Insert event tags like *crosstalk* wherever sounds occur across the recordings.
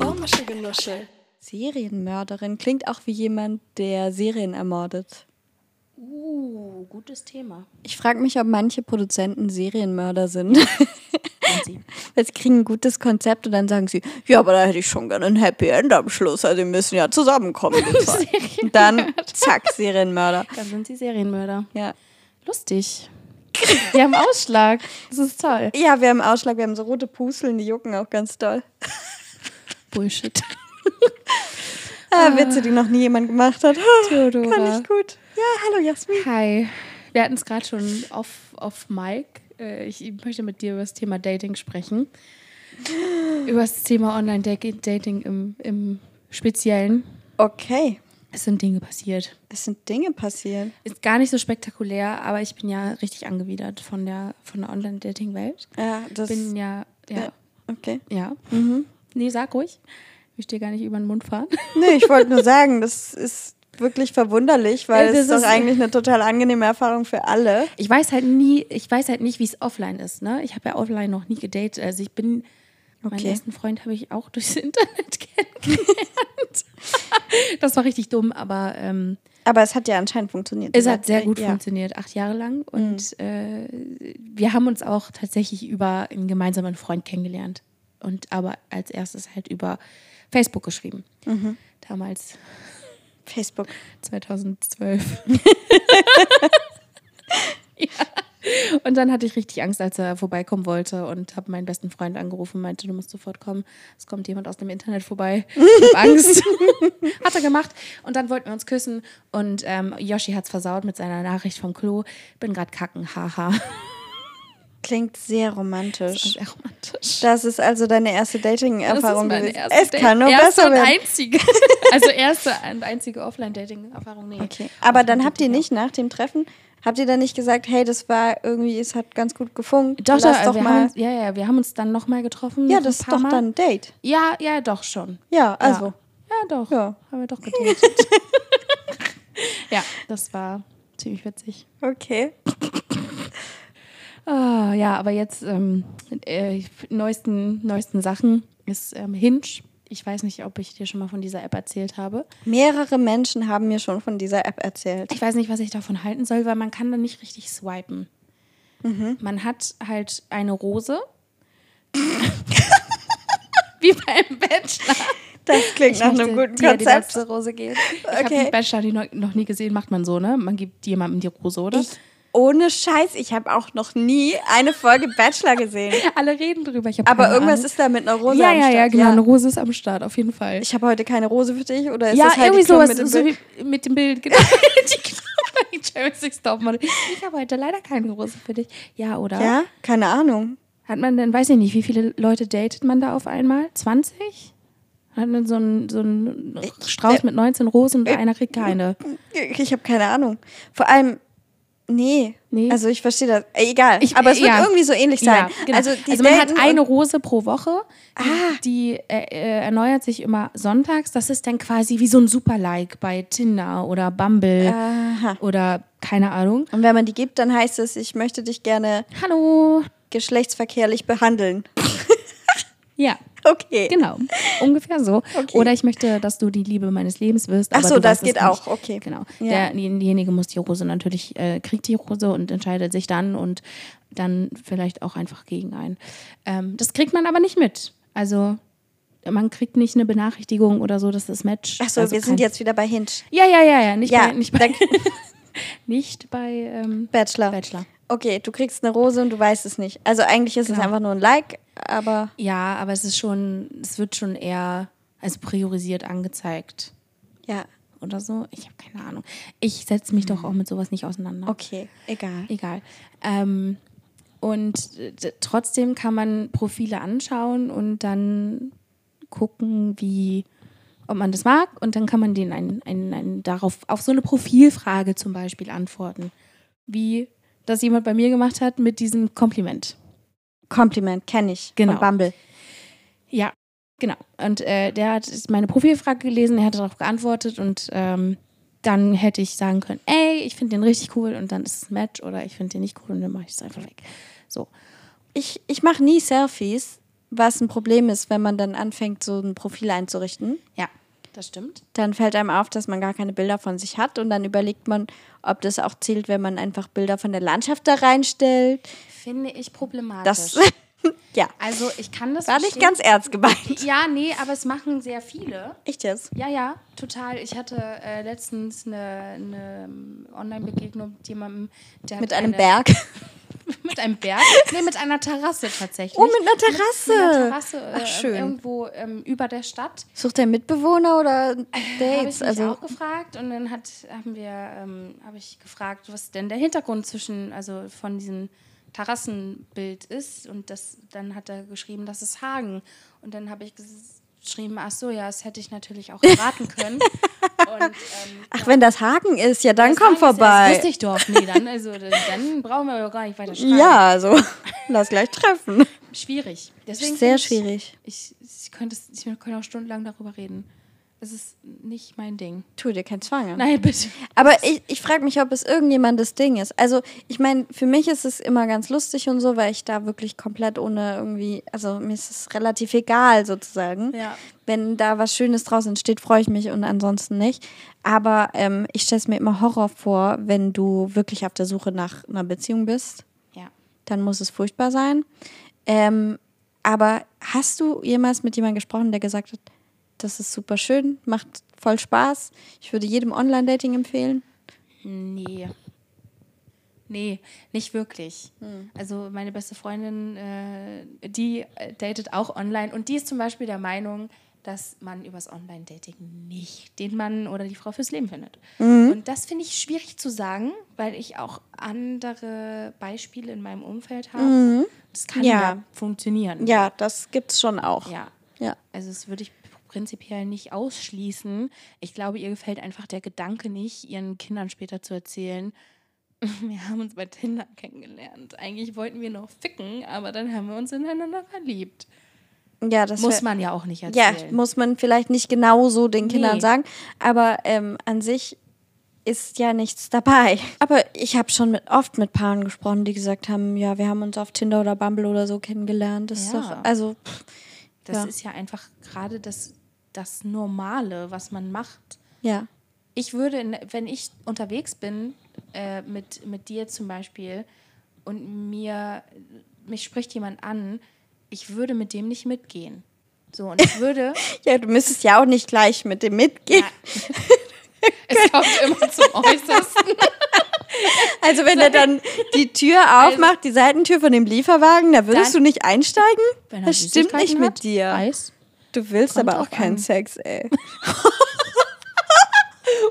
Ohrmaschige Nusche. Serienmörderin klingt auch wie jemand, der Serien ermordet. Uh, gutes Thema. Ich frage mich, ob manche Produzenten Serienmörder sind. *laughs* Sie kriegen ein gutes Konzept und dann sagen sie, ja, aber da hätte ich schon gerne ein Happy End am Schluss. Also die müssen ja zusammenkommen. *laughs* Und dann, zack, Serienmörder. Dann sind sie Serienmörder. Ja. Lustig. Wir haben Ausschlag. Das ist toll. ja, wir haben Ausschlag, wir haben so rote Pusteln, die jucken auch ganz doll. Bullshit. *laughs* Ah, Witze, die noch nie jemand gemacht hat. *laughs* Theodora. Kann ich gut. Ja, hallo Jasmin. Hi. Wir hatten es gerade schon auf, auf Mike. Ich möchte mit dir über das Thema Dating sprechen. *gasps* Über das Thema Online-Dating im, im Speziellen. Okay, Es sind Dinge passiert. es sind Dinge passiert. Ist gar nicht so spektakulär, aber ich bin ja richtig angewidert von der, von der Online-Dating-Welt. Ja, das Bin ja, ja, Ja. okay. ja. Nee, sag ruhig. Ich dir gar nicht über den Mund fahren. *laughs* Nee, ich wollte nur sagen, das ist wirklich verwunderlich, weil Ja, es das ist doch eigentlich eine total angenehme Erfahrung für alle. Ich weiß halt nie, ich weiß halt nicht, wie es offline ist. Ne? Ich habe ja offline noch nie gedatet. Also ich bin, meinen Okay. ersten Freund habe ich auch durchs *laughs* Internet kennengelernt. *laughs* das war richtig dumm, aber ähm, Aber es hat ja anscheinend funktioniert. es hat sehr gut ja. funktioniert, acht Jahre lang. Und äh, wir haben uns auch tatsächlich über einen gemeinsamen Freund kennengelernt. Und aber als erstes halt über Facebook geschrieben. Damals Facebook. 2012. *laughs* ja. Und dann hatte ich richtig Angst, als er vorbeikommen wollte und habe meinen besten Freund angerufen und meinte, du musst sofort kommen. Es kommt jemand aus dem Internet vorbei. Ich habe Angst. *laughs* hat er gemacht. Und dann wollten wir uns küssen und ähm, Yoshi hat es versaut mit seiner Nachricht vom Klo. Bin gerade kacken, haha. Klingt sehr romantisch. Sehr romantisch. Das ist also deine erste Dating-Erfahrung gewesen. erste Es kann nur erste besser und werden. einzige. *laughs* Also erste und einzige Offline-Dating-Erfahrung. Nee. Okay. Aber dann habt ihr nicht nach dem Treffen, habt ihr dann nicht gesagt, hey, das war irgendwie, es hat ganz gut gefunkt. Doch, lass doch, doch mal. Haben ja, ja, wir haben uns dann nochmal getroffen. ja, das ist doch Mal. dann ein Date. Ja, ja, doch schon. Ja, also. Ja, ja doch. Ja. Haben wir doch *laughs* gedatet. ja, das war ziemlich witzig. Okay. Ah, ja, aber jetzt ähm, äh, neuesten, neuesten Sachen ist ähm, Hinge. Ich weiß nicht, ob ich dir schon mal von dieser App erzählt habe. Mehrere Menschen haben mir schon von dieser App erzählt. Ich weiß nicht, was ich davon halten soll, weil man kann da nicht richtig swipen. Man hat halt eine Rose. *laughs* Wie beim Bachelor. Das klingt Ich nach einem guten dir die Konzept. letzte Rose geben. Ich habe Okay. den Bachelor die noch, noch nie gesehen, macht man so, ne? Man gibt jemandem die Rose, oder? Ich, ohne Scheiß, ich habe auch noch nie eine Folge Bachelor gesehen. *laughs* Alle reden drüber. Ich Aber irgendwas Ahnung. ist da mit einer Rose Ja, am ja, Start. ja, genau. Eine Rose ist am Start, auf jeden Fall. Ich habe heute keine Rose für dich oder ist ja, das halt irgendwie sowas, mit dem so Bild? wie mit dem Bild, genau. *laughs* die *laughs* Six Topmodel. Ich habe heute leider keine Rose für dich. Ja, oder? Ja, keine Ahnung. Hat man denn, weiß ich nicht, wie viele Leute datet man da auf einmal? 20? Hat man so einen, so einen Strauß mit 19 Rosen und einer kriegt keine. Ich habe keine Ahnung. Vor allem, nee. Nee. Also ich verstehe das. Äh, Egal. Ich- Aber es wird ja. irgendwie so ähnlich sein. Ja, genau. Also, die also man hat eine Rose pro Woche. Ah. Die äh, äh, erneuert sich immer sonntags. Das ist dann quasi wie so ein Super-Like bei Tinder oder Bumble Aha. oder keine Ahnung. Und wenn man die gibt, dann heißt es, ich möchte dich gerne Hallo. geschlechtsverkehrlich behandeln. Ja, Okay. genau. Ungefähr so. Okay. Oder ich möchte, dass du die Liebe meines Lebens wirst. Ach so, das geht auch. Okay. Genau. Ja. Der, diejenige muss die Rose natürlich, äh, kriegt die Rose und entscheidet sich dann und dann vielleicht auch einfach gegen einen. Ähm, das kriegt man aber nicht mit. Also man kriegt nicht eine Benachrichtigung oder so, dass das Match. Achso, also wir sind jetzt wieder bei Hinge. Ja, ja, ja, ja. Nicht Ja, bei, nicht bei, *laughs* nicht bei ähm, Bachelor. Bachelor. Okay, du kriegst eine Rose und du weißt es nicht. Also eigentlich ist es Genau. einfach nur ein Like, aber Ja, aber es ist schon, es wird schon eher als priorisiert angezeigt. ja, oder so. Ich habe keine Ahnung. Ich setze mich doch auch mit sowas nicht auseinander. okay, egal. Egal. Ähm, und trotzdem kann man Profile anschauen und dann gucken, wie ob man das mag. Und dann kann man denen ein, ein, ein, darauf, auf so eine Profilfrage zum Beispiel antworten. Wie das jemand bei mir gemacht hat mit diesem Kompliment. Kompliment, kenne ich. Genau. Von Bumble. Ja, genau. Und äh, der hat meine Profilfrage gelesen, er hat darauf geantwortet und ähm, dann hätte ich sagen können, ey, ich finde den richtig cool und dann ist es ein Match oder ich finde den nicht cool und dann mache ich es einfach weg. So. Ich, ich mache nie Selfies, was ein Problem ist, wenn man dann anfängt, so ein Profil einzurichten. Ja, das stimmt. Dann fällt einem auf, dass man gar keine Bilder von sich hat und dann überlegt man, ob das auch zählt, wenn man einfach Bilder von der Landschaft da reinstellt. Finde ich problematisch. Das, *laughs* ja. also ich kann das War nicht ganz ernst gemeint. Ja, nee, aber es machen sehr viele. Echt jetzt? Ja, ja, total. Ich hatte äh, letztens eine, eine ähm, Online-Begegnung mit jemandem, der Mit einem eine, Berg. Mit einem Berg? Nee, mit einer Terrasse tatsächlich. Oh, mit einer Terrasse. Mit, mit einer Terrasse äh, Ach, schön. irgendwo ähm, über der Stadt. Sucht er Mitbewohner oder Habe ich Dates? mich Also auch gefragt und dann hat, haben wir, ähm, habe ich gefragt, was denn der Hintergrund zwischen, also von diesem Terrassenbild ist und das, dann hat er geschrieben, das ist Hagen und dann habe ich ges- geschrieben, ach so, ja, das hätte ich natürlich auch erraten können. *laughs* und, ähm, Ach, wenn das Haken ist, ja, dann das komm Hagen ist ja- Das vorbei. wusste ich doch. Nee, dann, also, dann, brauchen wir doch gar nicht weiter *laughs* schreiben. Ja, also *laughs* lass gleich treffen. Schwierig. Deswegen Sehr ich- schwierig. Ich, ich, könnte, ich könnte auch stundenlang darüber reden. Es ist nicht mein Ding. Tu dir keinen Zwang. an. Nein, bitte. Aber ich, ich frage mich, ob es irgendjemandes Ding ist. Also, ich meine, für mich ist es immer ganz lustig und so, weil ich da wirklich komplett ohne irgendwie, also mir ist es relativ egal sozusagen. Ja. Wenn da was Schönes draus entsteht, freue ich mich und ansonsten nicht. Aber ähm, ich stelle es mir immer Horror vor, wenn du wirklich auf der Suche nach einer Beziehung bist. Ja. Dann muss es furchtbar sein. Ähm, aber hast du jemals mit jemandem gesprochen, der gesagt hat, das ist super schön, macht voll Spaß. Ich würde jedem Online-Dating empfehlen. Nee. Nee, nicht wirklich. Also meine beste Freundin, äh, die datet auch online und die ist zum Beispiel der Meinung, dass man übers Online-Dating nicht den Mann oder die Frau fürs Leben findet. Und das finde ich schwierig zu sagen, weil ich auch andere Beispiele in meinem Umfeld habe. Das kann ja, Ja. funktionieren. Ja, das gibt's schon auch. Ja. Ja. Also das würde ich prinzipiell nicht ausschließen. Ich glaube, ihr gefällt einfach der Gedanke nicht, ihren Kindern später zu erzählen, *laughs* wir haben uns bei Tinder kennengelernt. Eigentlich wollten wir noch ficken, aber dann haben wir uns ineinander verliebt. Ja, das Muss man ja auch nicht Ja, erzählen. muss man vielleicht nicht genau so den Kindern Nee. sagen, aber ähm, an sich ist ja nichts dabei. Aber ich habe schon mit, oft mit Paaren gesprochen, die gesagt haben, ja, wir haben uns auf Tinder oder Bumble oder so kennengelernt. Das ist Ja. doch, also, pff, das ja. ist ja einfach gerade das, das Normale, was man macht. ja. ich würde, wenn ich unterwegs bin, äh, mit, mit dir zum Beispiel, und mir, mich spricht jemand an, ich würde mit dem nicht mitgehen. So, und ich würde, *laughs* Ja, du müsstest ja auch nicht gleich mit dem mitgehen. es kommt immer zum Äußersten. *laughs* Also wenn er dann die Tür aufmacht, die Seitentür von dem Lieferwagen, da würdest Dann- du nicht einsteigen? Wenn er Das stimmt nicht mit hat, dir. Eis. Du willst Kommt aber auch keinen an. Sex, ey. *laughs*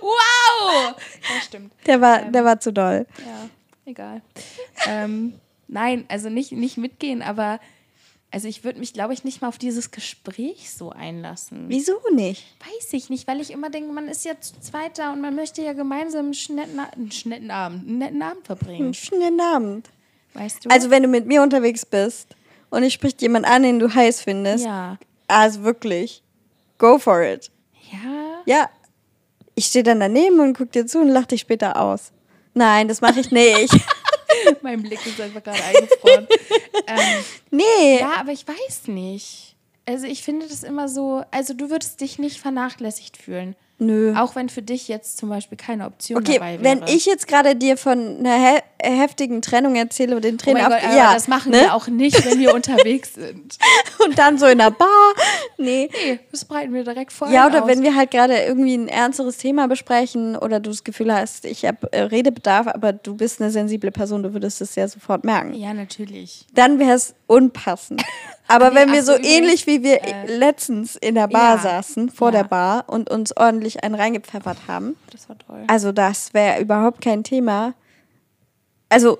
Wow! Ja, stimmt. Der war, der war zu doll. Ja, egal. ähm, nein, also nicht, nicht mitgehen, aber also ich würde mich, glaube ich, nicht mal auf dieses Gespräch so einlassen. Wieso nicht? Weiß ich nicht, weil ich immer denke, man ist ja zu zweit da und man möchte ja gemeinsam einen netten, einen netten Abend, einen netten Abend verbringen. Einen schönen Abend. Weißt du? Also wenn du mit mir unterwegs bist und ich spricht jemand an, den du heiß findest, ja. Also wirklich, go for it. Ja. Ja, ich stehe dann daneben und guck dir zu und lach dich später aus. Nein, das mache ich nicht. *laughs* mein Blick ist einfach gerade eingefroren. *laughs* ähm, nee. ja, aber ich weiß nicht. Also ich finde das immer so, also du würdest dich nicht vernachlässigt fühlen. Nö. Auch wenn für dich jetzt zum Beispiel keine Option Okay, dabei wäre. wenn ich jetzt gerade dir von einer heftigen Trennung erzähle und den oh Tränen mein auf, Gott, ja, das machen ne? wir auch nicht, wenn wir *laughs* unterwegs sind. und dann so in der Bar, nee. Nee, das breiten wir direkt vor. Ja, oder aus. wenn wir halt gerade irgendwie ein ernsteres Thema besprechen oder du das Gefühl hast, ich habe äh, Redebedarf, aber du bist eine sensible Person, du würdest es ja sofort merken. Ja, natürlich. Dann wäre es unpassend. *laughs* Aber Nee, wenn wir so ähnlich wie wir äh, letztens in der Bar ja, saßen, vor ja. der Bar und uns ordentlich einen reingepfeffert haben, Das war toll. also das wäre überhaupt kein Thema. Also,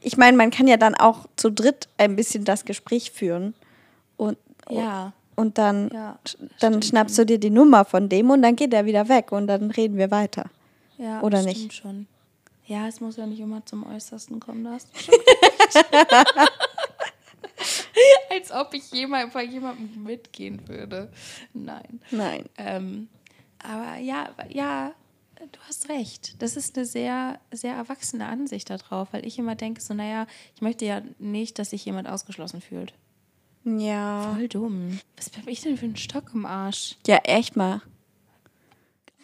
ich meine, man kann ja dann auch zu dritt ein bisschen das Gespräch führen. Und ja. und dann, Ja, dann schnappst du dir die Nummer von dem und dann geht er wieder weg und dann reden wir weiter. Ja, Oder stimmt nicht? schon. Ja, es muss ja nicht immer zum Äußersten kommen, da hast du schon. *laughs* *laughs* Als ob ich jemand, bei jemandem mitgehen würde. Nein. Nein. Ähm, aber ja, ja, du hast recht. Das ist eine sehr, sehr erwachsene Ansicht darauf, weil ich immer denke, so, naja, ich möchte ja nicht, dass sich jemand ausgeschlossen fühlt. Ja. Voll dumm. Was bin ich denn für ein Stock im Arsch? Ja, echt mal.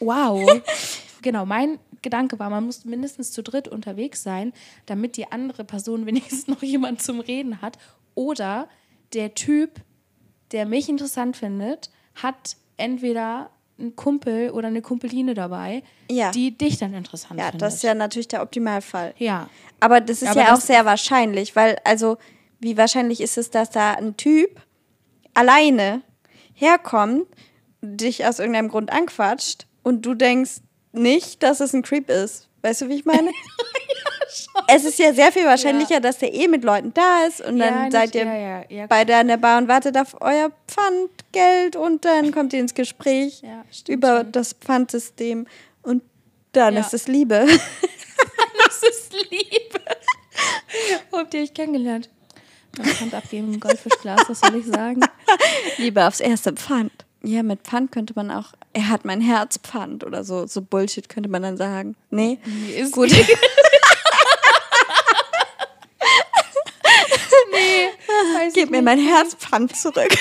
Wow. *laughs* genau, mein Gedanke war, man muss mindestens zu dritt unterwegs sein, damit die andere Person *laughs* wenigstens noch jemand zum Reden hat. Oder der Typ, der mich interessant findet, hat entweder einen Kumpel oder eine Kumpeline dabei, Ja. die dich dann interessant Ja, findet. das ist ja natürlich der Optimalfall. ja. Aber das ist Aber ja auch das- sehr wahrscheinlich, weil, also, wie wahrscheinlich ist es, dass da ein Typ alleine herkommt, dich aus irgendeinem Grund anquatscht und du denkst nicht, dass es ein Creep ist. Weißt du, wie ich meine? *laughs* *laughs* es ist ja sehr viel wahrscheinlicher, dass der eh mit Leuten da ist und dann Ja, seid nicht- ihr ja, ja, ja. beide an der Bar und wartet auf euer Pfandgeld und dann *laughs* kommt ihr ins Gespräch Ja, über schon. das Pfandsystem und dann Ja. ist es Liebe. *laughs* Das ist Liebe. Wo habt ihr euch kennengelernt? Man Hand abgeben im Goldfischglas, was soll ich sagen? Liebe aufs erste Pfand. Ja, mit Pfand könnte man auch, er hat mein Herz Pfand oder so, so Bullshit könnte man dann sagen. Nee, Nee, ist gut. Weiß Gib mir mein Herzpfand zurück.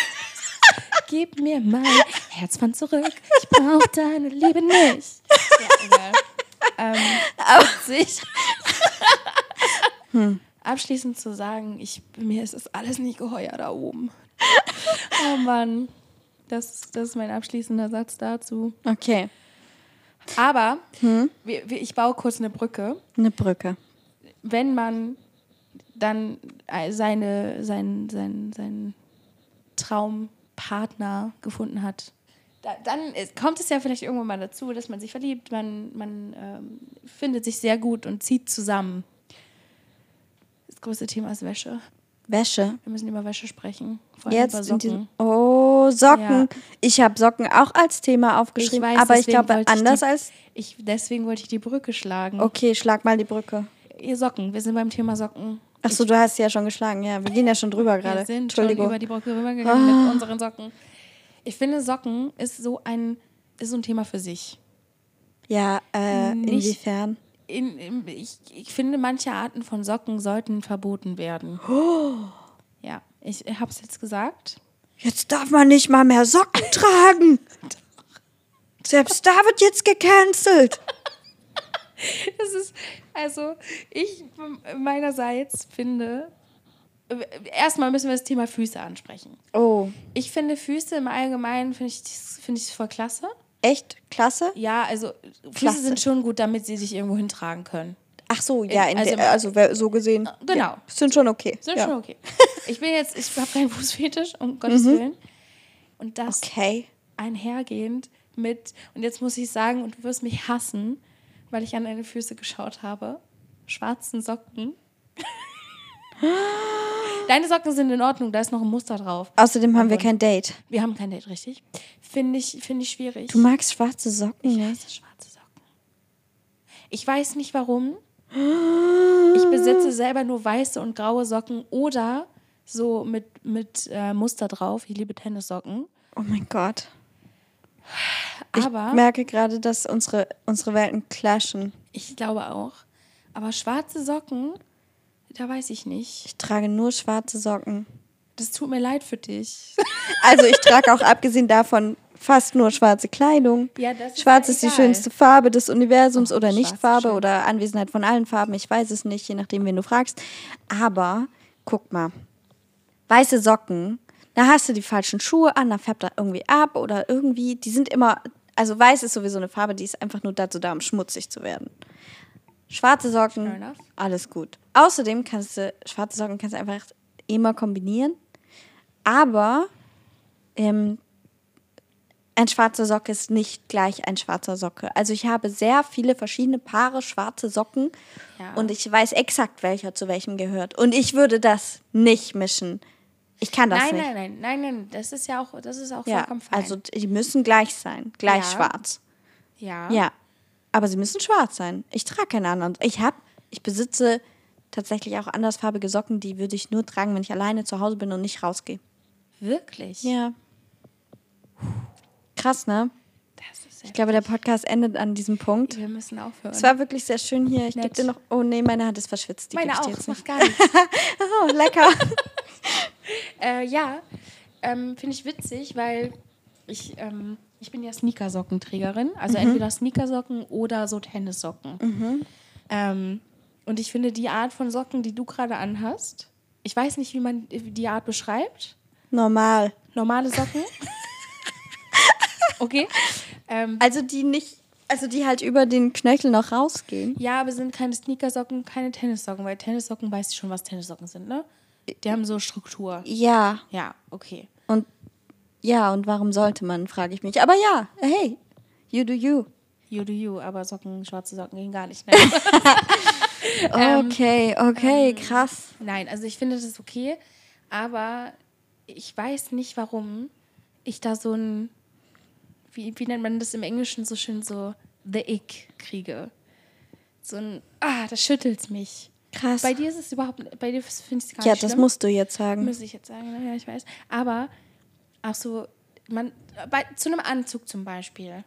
*laughs* Gib mir mein Herzband zurück. Ich brauch deine Liebe nicht. Ja, ähm, sich. Abschließend zu sagen, ich, mir ist das alles nicht geheuer da oben. Oh Mann. Das, das ist mein abschließender Satz dazu. Okay, Aber wir, wir, ich baue kurz eine Brücke. eine Brücke. wenn man dann äh, seine, sein, sein, sein Traumpartner gefunden hat, da, dann ist, kommt es ja vielleicht irgendwann mal dazu, dass man sich verliebt, man, man ähm, findet sich sehr gut und zieht zusammen. Das größte Thema ist Wäsche. Wäsche. Wir müssen über Wäsche sprechen. Vor allem Jetzt über Socken. diesem. Oh, Socken. Ja. Ich habe Socken auch als Thema aufgeschrieben, aber ich glaube wollte ich anders die, als. Ich, deswegen wollte ich die Brücke schlagen. Okay, schlag mal die Brücke. Ihr Socken, wir sind beim Thema Socken. Achso, du hast sie ja schon geschlagen. Ja, wir gehen ja schon drüber gerade. Wir sind schon Entschuldigung. über die Brücke rübergegangen mit unseren Socken. Ich finde, Socken ist so ein, ist so ein Thema für sich. ja, äh, Nicht- inwiefern? In, in, ich, ich finde, manche Arten von Socken sollten verboten werden. Ja, ich habe es jetzt gesagt. Jetzt darf man nicht mal mehr Socken tragen. *laughs* Selbst da wird jetzt gecancelt. *laughs* Das ist, also, ich meinerseits finde, äh, erstmal müssen wir das Thema Füße ansprechen. Oh, Ich finde Füße im Allgemeinen, finde ich, finde ich voll klasse. echt? Klasse? Ja, also Füße Klasse. sind schon gut, damit sie sich irgendwo hintragen können. Ach so, ja, in also- der, also so gesehen. Genau. Ja, sind schon okay. Sind ja. schon okay. *laughs* Ich bin jetzt, ich habe keinen Fußfetisch, um Gottes Willen. Und das Okay. einhergehend mit, und jetzt muss ich sagen, und du wirst mich hassen, weil ich an deine Füße geschaut habe, schwarzen Socken. *gasps* Deine Socken sind in Ordnung, da ist noch ein Muster drauf. Außerdem haben wir kein Date. Wir haben kein Date, richtig? Finde ich, finde ich schwierig. Du magst schwarze Socken Ich nicht? hasse schwarze Socken. Ich weiß nicht warum. *gasps* Ich besitze selber nur weiße und graue Socken oder so mit, mit äh, Muster drauf. Ich liebe Tennissocken. Oh mein Gott. Ich Aber merke gerade, dass unsere, unsere Welten clashen. ich glaube auch. Aber schwarze Socken, da weiß ich nicht. Ich trage nur schwarze Socken. Das tut mir leid für dich. *laughs* Also ich trage auch abgesehen davon fast nur schwarze Kleidung. Ja, ist Schwarz ja ist die schönste Farbe des Universums Oh, oder schwarz nicht ist Farbe schön. oder Anwesenheit von allen Farben. Ich weiß es nicht, je nachdem, wen du fragst. Aber guck mal, weiße Socken, da hast du die falschen Schuhe an, dann färbt er irgendwie ab oder irgendwie, die sind immer, also weiß ist sowieso eine Farbe, die ist einfach nur dazu da, um schmutzig zu werden. Schwarze Socken, alles gut. Außerdem kannst du, schwarze Socken kannst du einfach immer kombinieren. Aber ähm, ein schwarzer Socke ist nicht gleich ein schwarzer Socke. Also ich habe sehr viele verschiedene Paare schwarze Socken Ja. und ich weiß exakt, welcher zu welchem gehört. Und ich würde das nicht mischen. Ich kann das nein, nicht. Nein, nein, nein, nein, das ist ja auch, das ist auch Ja, vollkommen fein. also die müssen gleich sein, gleich Ja. schwarz. ja. Ja, aber sie müssen schwarz sein. Ich trage keine anderen. Ich habe, ich besitze tatsächlich auch andersfarbige Socken, die würde ich nur tragen, wenn ich alleine zu Hause bin und nicht rausgehe. Wirklich? Ja. Krass, ne? Das ist Ich glaube, der Podcast endet an diesem Punkt. wir müssen aufhören. Es war wirklich sehr schön hier. Ich gebe dir noch. Oh nee, meine Hand ist verschwitzt. Die Meine auch, jetzt macht nicht. gar nichts. *laughs* Oh, lecker. *laughs* *laughs* äh, ja, ähm, finde ich witzig, weil ich, ähm, ich bin ja Sneakersockenträgerin. Also Mhm. entweder Sneakersocken oder so Tennissocken. Ähm, und ich finde die Art von Socken, die du gerade anhast, ich weiß nicht, wie man die Art beschreibt. Normal. Normale Socken. *laughs* Okay. Ähm, Also die nicht, also die halt über den Knöchel noch rausgehen. ja, aber sind keine Sneakersocken, keine Tennissocken, weil Tennissocken weißt du schon, was Tennissocken sind, ne? Die haben so Struktur. Ja. Ja, okay. Und ja, und warum sollte man, frage ich mich. Aber ja, hey, you do you. You do you, aber Socken, schwarze Socken gehen gar nicht. Nein. *laughs* Ähm, Okay, okay, krass. Nein, also ich finde das ist okay, aber ich weiß nicht, warum ich da so ein, wie, wie nennt man das im Englischen so schön, so the ick kriege. So ein, ah, das schüttelt mich. Krass. Bei dir ist es überhaupt, bei dir finde ich es gar Ja, nicht das schlimm. musst du jetzt sagen. Muss ich jetzt sagen, ja, ich weiß. Aber auch so, man, bei, zu einem Anzug zum Beispiel.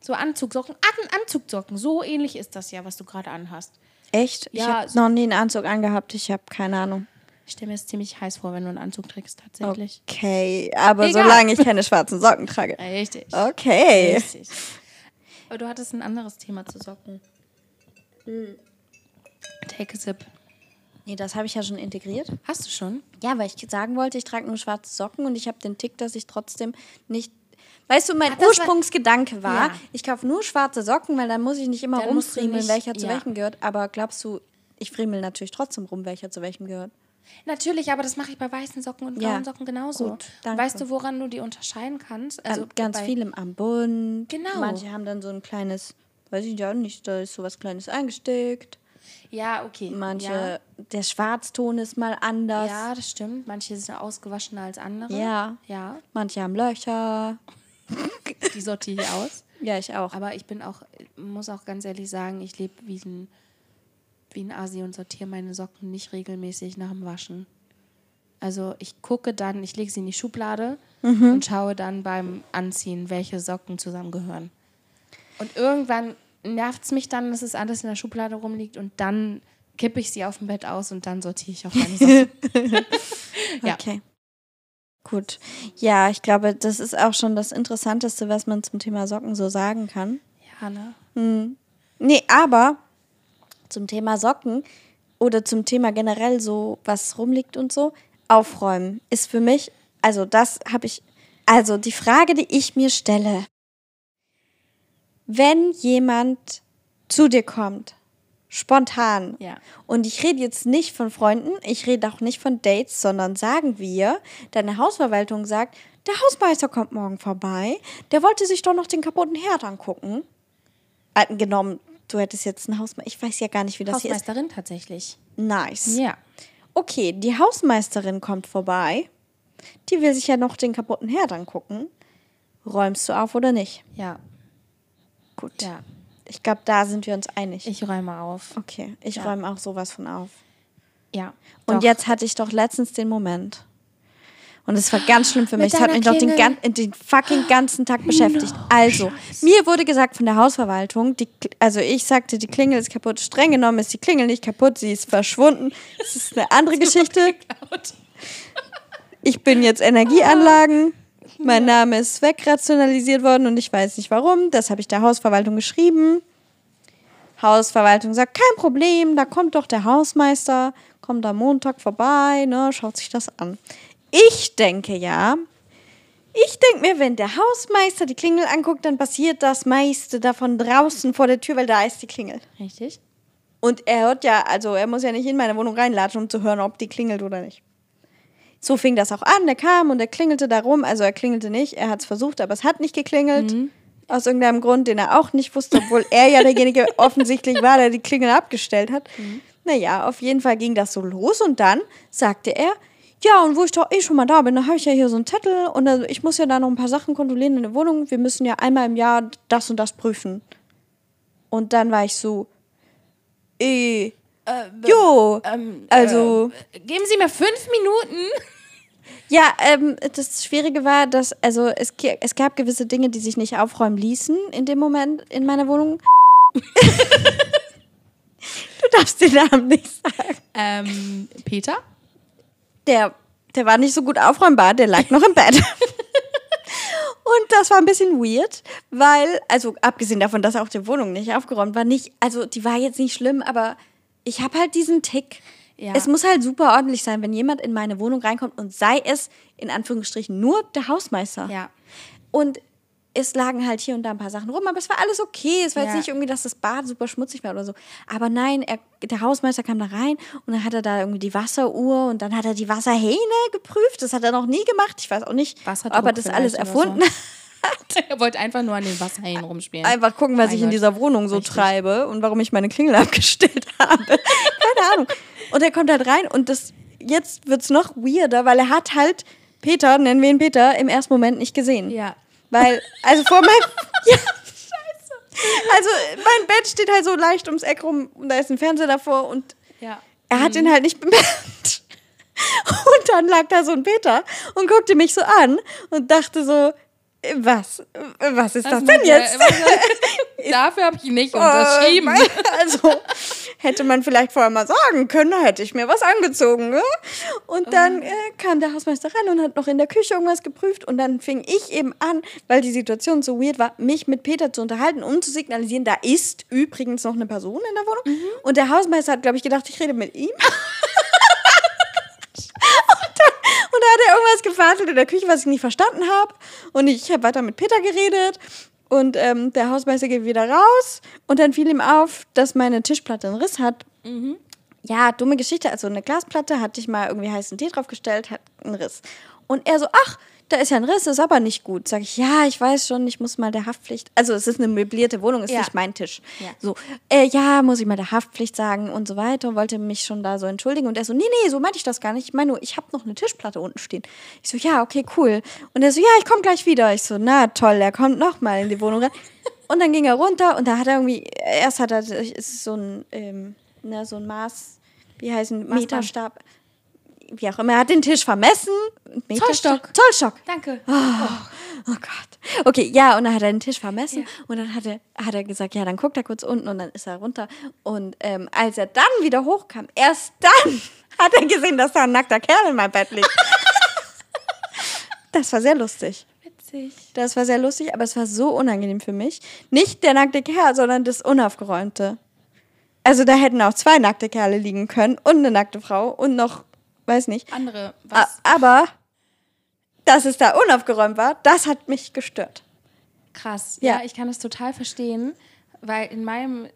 So Anzugsocken, An Anzugsocken, so ähnlich ist das ja, was du gerade anhast. Echt? Ich Ja, habe so- noch nie einen Anzug angehabt. Ich habe keine Ahnung. Ich stelle mir es ziemlich heiß vor, wenn du einen Anzug trägst, tatsächlich. Okay, aber Egal. solange ich keine schwarzen Socken trage. Richtig. Okay. Richtig. Aber du hattest ein anderes Thema zu Socken. Take a sip. Nee, das habe ich ja schon integriert. Hast du schon? Ja, weil ich sagen wollte, ich trage nur schwarze Socken und ich habe den Tick, dass ich trotzdem nicht. Weißt du, mein Ach, das war- Ursprungsgedanke war, Ja. ich kaufe nur schwarze Socken, weil dann muss ich nicht immer Dann rumfriemeln, nicht- welcher zu ja. welchem gehört. Aber glaubst du, ich friemel natürlich trotzdem rum, welcher zu welchem gehört? Natürlich, aber das mache ich bei weißen Socken und Ja. blauen Socken genauso. Gut. Weißt du, woran du die unterscheiden kannst? Also ganz bei- viele am Bund. Genau. Manche haben dann so ein kleines, weiß ich ja nicht, da ist so was Kleines eingesteckt. Ja, okay. Manche, Ja. der Schwarzton ist mal anders. ja, das stimmt. Manche sind ausgewaschener als andere. Ja. Ja, Manche haben Löcher. *laughs* die sortiere ich aus. *laughs* Ja, ich auch. Aber ich bin auch, muss auch ganz ehrlich sagen, ich lebe wie ein, wie ein Asi und sortiere meine Socken nicht regelmäßig nach dem Waschen. Also ich gucke dann, ich lege sie in die Schublade und schaue dann beim Anziehen, welche Socken zusammengehören. Und irgendwann nervt es mich dann, dass es alles in der Schublade rumliegt und dann kippe ich sie auf dem Bett aus und dann sortiere ich auch meine Socken. *laughs* ja. Okay. Gut. Ja, ich glaube, das ist auch schon das Interessanteste, was man zum Thema Socken so sagen kann. ja, ne? Nee, aber zum Thema Socken oder zum Thema generell so, was rumliegt und so, aufräumen ist für mich, also das habe ich, also die Frage, die ich mir stelle, wenn jemand zu dir kommt, spontan, Ja. und ich rede jetzt nicht von Freunden, ich rede auch nicht von Dates, sondern sagen wir, deine Hausverwaltung sagt, der Hausmeister kommt morgen vorbei, der wollte sich doch noch den kaputten Herd angucken. Alten genommen, du hättest jetzt einen Hausmeister, ich weiß ja gar nicht, wie das hier ist. Hausmeisterin tatsächlich. Nice. Ja. Okay, die Hausmeisterin kommt vorbei, die will sich ja noch den kaputten Herd angucken. Räumst du auf oder nicht? Ja. Gut. Ja. Ich glaube, da sind wir uns einig. Ich räume auf. okay, ich Ja. räume auch sowas von auf. Ja. Und Doch. jetzt hatte ich doch letztens den Moment. Und es war ganz schlimm für mich. Es hat mich noch den, gan den fucking ganzen Tag beschäftigt. Also, mir wurde gesagt von der Hausverwaltung, die, also ich sagte, die Klingel ist kaputt. Streng genommen ist die Klingel nicht kaputt, sie ist verschwunden. Das ist eine andere *laughs* Geschichte. Ich bin jetzt Energieanlagen. Mein Name ist wegrationalisiert worden und ich weiß nicht warum. Das habe ich der Hausverwaltung geschrieben. Hausverwaltung sagt, kein Problem, da kommt doch der Hausmeister, kommt am Montag vorbei, ne, schaut sich das an. Ich denke ja, ich denke mir, wenn der Hausmeister die Klingel anguckt, dann passiert das meiste davon draußen vor der Tür, weil da ist die Klingel. Richtig? Und er hört ja, also er muss ja nicht in meine Wohnung reinlatschen, um zu hören, ob die klingelt oder nicht. So fing das auch an. Der kam und er klingelte da rum. Also er klingelte nicht. Er hat es versucht, aber es hat nicht geklingelt. Aus irgendeinem Grund, den er auch nicht wusste, obwohl er ja derjenige *laughs* offensichtlich war, der die Klingel abgestellt hat. Naja, auf jeden Fall ging das so los und dann sagte er, ja, und wo ich doch eh schon mal da bin, da habe ich ja hier so einen Zettel und also ich muss ja da noch ein paar Sachen kontrollieren in der Wohnung. Wir müssen ja einmal im Jahr das und das prüfen. Und dann war ich so, eh, jo, also, Geben Sie mir fünf Minuten. Ja, ähm, das Schwierige war, dass, also es, es gab gewisse Dinge, die sich nicht aufräumen ließen in dem Moment in meiner Wohnung. *laughs* du darfst den Namen nicht sagen. Ähm, Peter? der, der war nicht so gut aufräumbar, der lag noch im Bett. *laughs* Und das war ein bisschen weird, weil, also abgesehen davon, dass auch die Wohnung nicht aufgeräumt war, nicht, also die war jetzt nicht schlimm, aber ich habe halt diesen Tick. Ja. Es muss halt super ordentlich sein, wenn jemand in meine Wohnung reinkommt und sei es in Anführungsstrichen nur der Hausmeister. Ja. Und es lagen halt hier und da ein paar Sachen rum, aber es war alles okay. Es war Ja. jetzt nicht irgendwie, dass das Bad super schmutzig war oder so. Aber nein, er, der Hausmeister kam da rein und dann hat er da irgendwie die Wasseruhr und dann hat er die Wasserhähne geprüft. Das hat er noch nie gemacht. Ich weiß auch nicht, ob er das alles vielleicht oder so. *laughs* Er wollte einfach nur an den Wasserhähnen rumspielen. Einfach gucken, was Mein ich in Gott. dieser Wohnung so Richtig. treibe und warum ich meine Klingel *laughs* abgestellt habe. Keine Ahnung. Und er kommt halt rein und das, jetzt wird es noch weirder, weil er hat halt Peter, nennen wir ihn Peter, im ersten Moment nicht gesehen. Ja. Weil, also vor meinem. *laughs* ja, scheiße. Also, mein Bett steht halt so leicht ums Eck rum und da ist ein Fernseher davor und Ja. er hat ihn halt nicht bemerkt. Und dann lag da so ein Peter und guckte mich so an und dachte so, was? Äh, Was ist das Was denn macht er? jetzt? Dafür habe ich ihn nicht unterschrieben. Äh, also hätte man vielleicht vorher mal sagen können, da hätte ich mir was angezogen. Ne? Und dann Oh. äh, kam der Hausmeister rein und hat noch in der Küche irgendwas geprüft. Und dann fing ich eben an, weil die Situation so weird war, mich mit Peter zu unterhalten, um zu signalisieren, da ist übrigens noch eine Person in der Wohnung. Mhm. Und der Hausmeister hat, glaube ich, gedacht, ich rede mit ihm. *laughs* Und dann, und da hat er irgendwas gefaselt in der Küche, was ich nicht verstanden habe. Und ich habe weiter mit Peter geredet. Und ähm, der Hausmeister geht wieder raus. Und dann fiel ihm auf, dass meine Tischplatte einen Riss hat. Ja, dumme Geschichte. Also eine Glasplatte hatte ich mal irgendwie heißen Tee draufgestellt, hat einen Riss. Und er so, ach, da ist ja ein Riss, ist aber nicht gut. Sag ich, ja, ich weiß schon, ich muss mal der Haftpflicht. Also es ist eine möblierte Wohnung, ist Ja. nicht mein Tisch. Ja. So, äh, ja, muss ich mal der Haftpflicht sagen und so weiter. Und wollte mich schon da so entschuldigen. Und er so, nee, nee, so meinte ich das gar nicht. Ich meine nur, ich habe noch eine Tischplatte unten stehen. Ich so, ja, okay, cool. Und er so, ja, ich komme gleich wieder. Ich so, na toll, er kommt noch mal in die Wohnung rein. *laughs* Und dann ging er runter und da hat er irgendwie, erst hat er, ist so ein, ähm, ne, so ein Maß, wie heißen. Meterstab, wie auch immer. Er hat den Tisch vermessen. Meterstab- Zollstock. Zollstock. Danke. Oh Gott. Okay, ja, und dann hat er den Tisch vermessen und dann hat er, hat er gesagt, ja, dann guckt er kurz unten und dann ist er runter. Und ähm, als er dann wieder hochkam, erst dann *laughs* hat er gesehen, dass da ein nackter Kerl in meinem Bett liegt. das war sehr lustig. Witzig. Das war sehr lustig, aber es war so unangenehm für mich. Nicht der nackte Kerl, sondern das Unaufgeräumte. Also da hätten auch zwei nackte Kerle liegen können und eine nackte Frau und noch, weiß nicht. Andere, was? Aber dass es da unaufgeräumt war, das hat mich gestört. Krass. Ja. Ja. ich kann das total verstehen, weil in meinem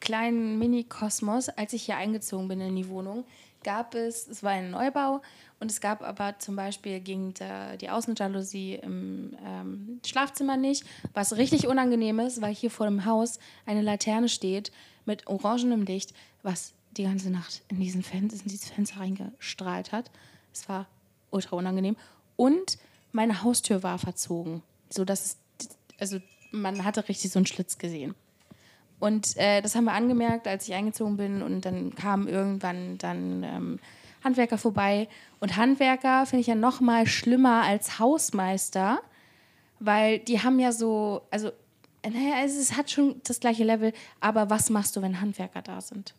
kleinen Mini-Kosmos, als ich hier eingezogen bin in die Wohnung, gab es, es war ein Neubau und es gab aber zum Beispiel ging da die Außenjalousie im ähm, Schlafzimmer nicht, was richtig unangenehm ist, weil hier vor dem Haus eine Laterne steht mit orangenem Licht, was die ganze Nacht in, diesen Fen in dieses Fenster reingestrahlt hat. Es war ultra unangenehm. Und meine Haustür war verzogen, sodass es, also man hatte richtig so einen Schlitz gesehen. Und äh, das haben wir angemerkt, als ich eingezogen bin. Und dann kamen irgendwann dann ähm, Handwerker vorbei. Und Handwerker finde ich ja noch mal schlimmer als Hausmeister, weil die haben ja so, also naja, es hat schon das gleiche Level. Aber was machst du, wenn Handwerker da sind?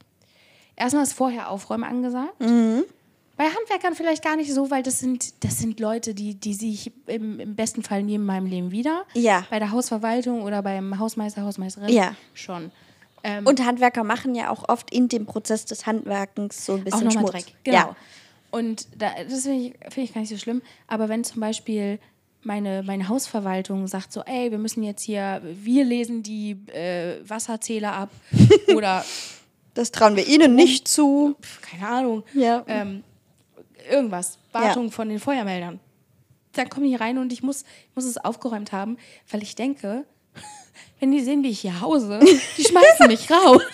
Erstmal ist vorher Aufräumen angesagt. Bei Handwerkern vielleicht gar nicht so, weil das sind, das sind Leute, die, die sehe ich im, im besten Fall nie in meinem Leben wieder. Ja. Bei der Hausverwaltung oder beim Hausmeister, Hausmeisterin Ja. schon. Ähm, Und Handwerker machen ja auch oft in dem Prozess des Handwerkens so ein auch bisschen nochmal Schmutz. Dreck. Genau. Ja. Und da, das finde ich, find ich gar nicht so schlimm. Aber wenn zum Beispiel meine, meine Hausverwaltung sagt so, ey, wir müssen jetzt hier, wir lesen die äh, Wasserzähler ab *laughs* oder Das trauen wir ihnen nicht zu. keine Ahnung, Ja. ähm, irgendwas, Wartung von den Feuermeldern. Dann komme ich rein und ich muss, ich muss es aufgeräumt haben, weil ich denke, *laughs* wenn die sehen, wie ich hier hause, die *laughs* schmeißen mich raus. *laughs*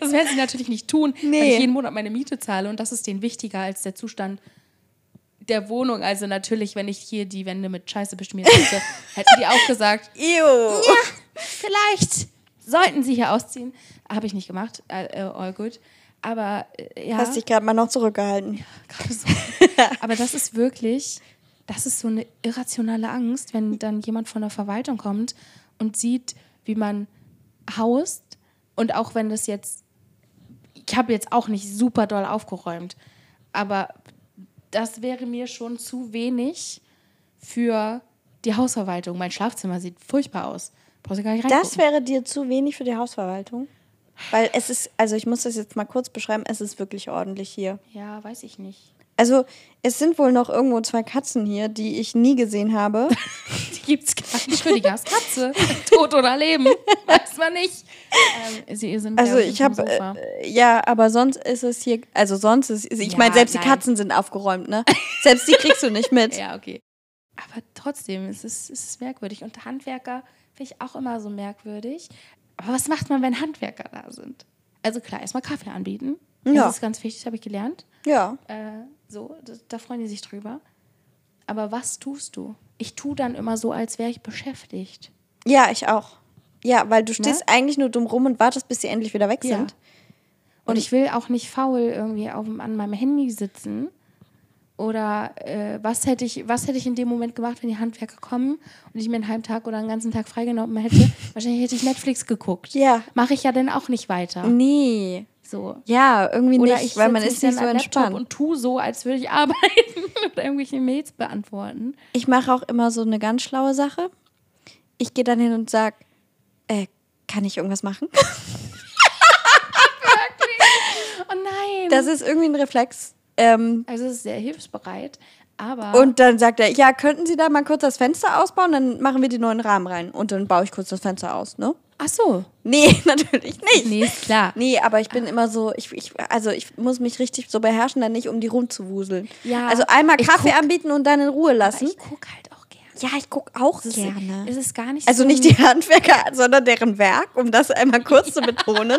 das werden sie natürlich nicht tun, nee. weil ich jeden Monat meine Miete zahle und das ist denen wichtiger als der Zustand der Wohnung. Also natürlich, wenn ich hier die Wände mit Scheiße beschmiert hätte, hätten die auch gesagt, Ew. ja, vielleicht sollten sie hier ausziehen. Habe ich nicht gemacht, äh, all good. Aber äh, ja. Hast dich gerade mal noch zurückgehalten. Ja, so. *laughs* Aber das ist wirklich, das ist so eine irrationale Angst, wenn dann jemand von der Verwaltung kommt und sieht, wie man haust. Und auch wenn das jetzt, ich habe jetzt auch nicht super doll aufgeräumt, aber das wäre mir schon zu wenig für die Hausverwaltung. Mein Schlafzimmer sieht furchtbar aus. Brauchst du gar nicht reingucken. Das wäre dir zu wenig für die Hausverwaltung? Weil es ist, also ich muss das jetzt mal kurz beschreiben, es ist wirklich ordentlich hier. Ja, weiß ich nicht. Also es sind wohl noch irgendwo zwei Katzen hier, die ich nie gesehen habe. *laughs* die gibt's gar nicht. Schrödingers Katze. *laughs* Tot oder leben. Weiß man nicht. Ähm, sie sind also ich habe äh, ja, aber sonst ist es hier, also sonst ist, ich ja, meine selbst nein. die Katzen sind aufgeräumt, ne? *laughs* Selbst die kriegst du nicht mit. ja, okay. Aber trotzdem, es ist, es ist merkwürdig. Und Handwerker finde ich auch immer so merkwürdig. Aber was macht man, wenn Handwerker da sind? Also klar, erstmal Kaffee anbieten. Ja. Das ist ganz wichtig, habe ich gelernt. Ja. Äh, so, da, da freuen die sich drüber. Aber was tust du? Ich tue dann immer so, als wäre ich beschäftigt. Ja, ich auch. Ja, weil du stehst ne? eigentlich nur dumm rum und wartest, bis sie endlich wieder weg ja. sind. Und, und ich will auch nicht faul irgendwie auf, an meinem Handy sitzen oder äh, was, hätte ich, was hätte ich in dem Moment gemacht, wenn die Handwerker kommen und ich mir einen halben Tag oder einen ganzen Tag freigenommen hätte? *laughs* Wahrscheinlich hätte ich Netflix geguckt. Ja. Mache ich ja dann auch nicht weiter. Nee. So. Ja, irgendwie oder nicht, weil man ist nicht so entspannt. und tu so, als würde ich *laughs* arbeiten oder irgendwelche Mails beantworten. Ich mache auch immer so eine ganz schlaue Sache. Ich gehe dann hin und sage, äh, kann ich irgendwas machen? *laughs* oh nein. Das ist irgendwie ein Reflex ähm, also es ist sehr hilfsbereit. Aber und dann sagt er, ja, könnten Sie da mal kurz das Fenster ausbauen? Dann machen wir die neuen Rahmen rein. Und dann baue ich kurz das Fenster aus, ne? Ach so. Nee, *laughs* natürlich nicht. Nee, ist klar. Nee, aber ich bin immer so, ich, ich, also ich muss mich richtig so beherrschen, dann nicht um die rumzuwuseln. Ja. Also einmal Kaffee guck, anbieten und dann in Ruhe lassen. ich gucke halt auch gerne. Ja, ich gucke auch es gerne. Ist, es ist gar nicht Also so nicht die Handwerker, sondern deren Werk, um das einmal kurz zu *laughs* betonen.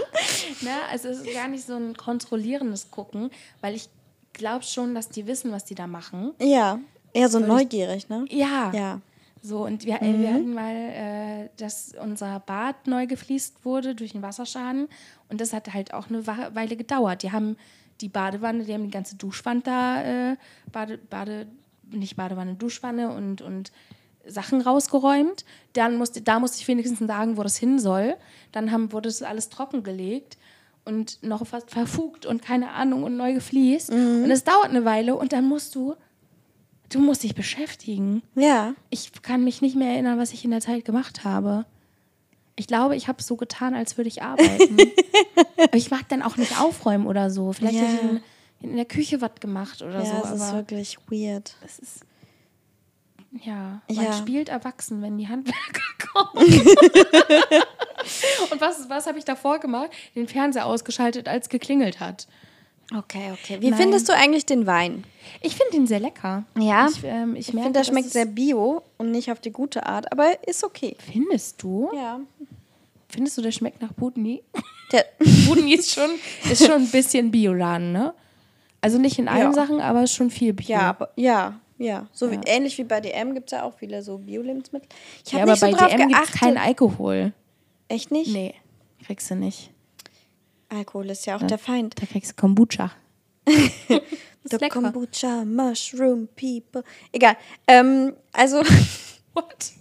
Na, also es ist gar nicht so ein kontrollierendes Gucken, weil ich glaube schon, dass die wissen, was die da machen. Ja, eher so neugierig, ne? Ja. Ja. So, und wir, mhm. wir hatten mal, äh, dass unser Bad neu gefliest wurde durch einen Wasserschaden. Und das hat halt auch eine Weile gedauert. Die haben die Badewanne, die haben die ganze Duschwand da, äh, Bade, Bade, nicht Badewanne, Duschwanne und, und Sachen rausgeräumt. Dann musste, da musste ich wenigstens sagen, wo das hin soll. Dann haben, wurde das alles trockengelegt und noch fast verfugt und keine Ahnung und neu gefliest. Mhm. Und es dauert eine Weile und dann musst du, du musst dich beschäftigen. Ja. Ich kann mich nicht mehr erinnern, was ich in der Zeit gemacht habe. Ich glaube, ich habe es so getan, als würde ich arbeiten. *laughs* aber ich mag dann auch nicht aufräumen oder so. Vielleicht ja. hätte ich in, in, der Küche was gemacht oder ja, so. Das ist wirklich weird. Das ist ja, man ja. spielt erwachsen, wenn die Handwerker *laughs* kommen. *laughs* Und was, was habe ich davor gemacht? Den Fernseher ausgeschaltet, als geklingelt hat. Okay, okay. Wie Nein. findest du eigentlich den Wein? Ich finde ihn sehr lecker. Ja. Ich, ähm, ich, ich finde, der schmeckt sehr bio und nicht auf die gute Art, aber ist okay. Findest du? Ja. Findest du, der schmeckt nach Budni? Der *laughs* Budni ist schon, ist schon ein bisschen Bioladen, ne? Also nicht in allen ja. Sachen, aber schon viel Bio. Ja, aber, ja, ja. So ja. Wie, ähnlich wie bei DM gibt es ja auch viele so Bio-Lebensmittel. Ich habe ja, nicht aber so bei DM gibt es keinen Alkohol. Echt nicht? Nee, kriegst du nicht. Alkohol ist ja auch ja, der Feind. Da kriegst du Kombucha. *laughs* The lecker. Kombucha, Mushroom People. Egal. Ähm, also. *laughs* What?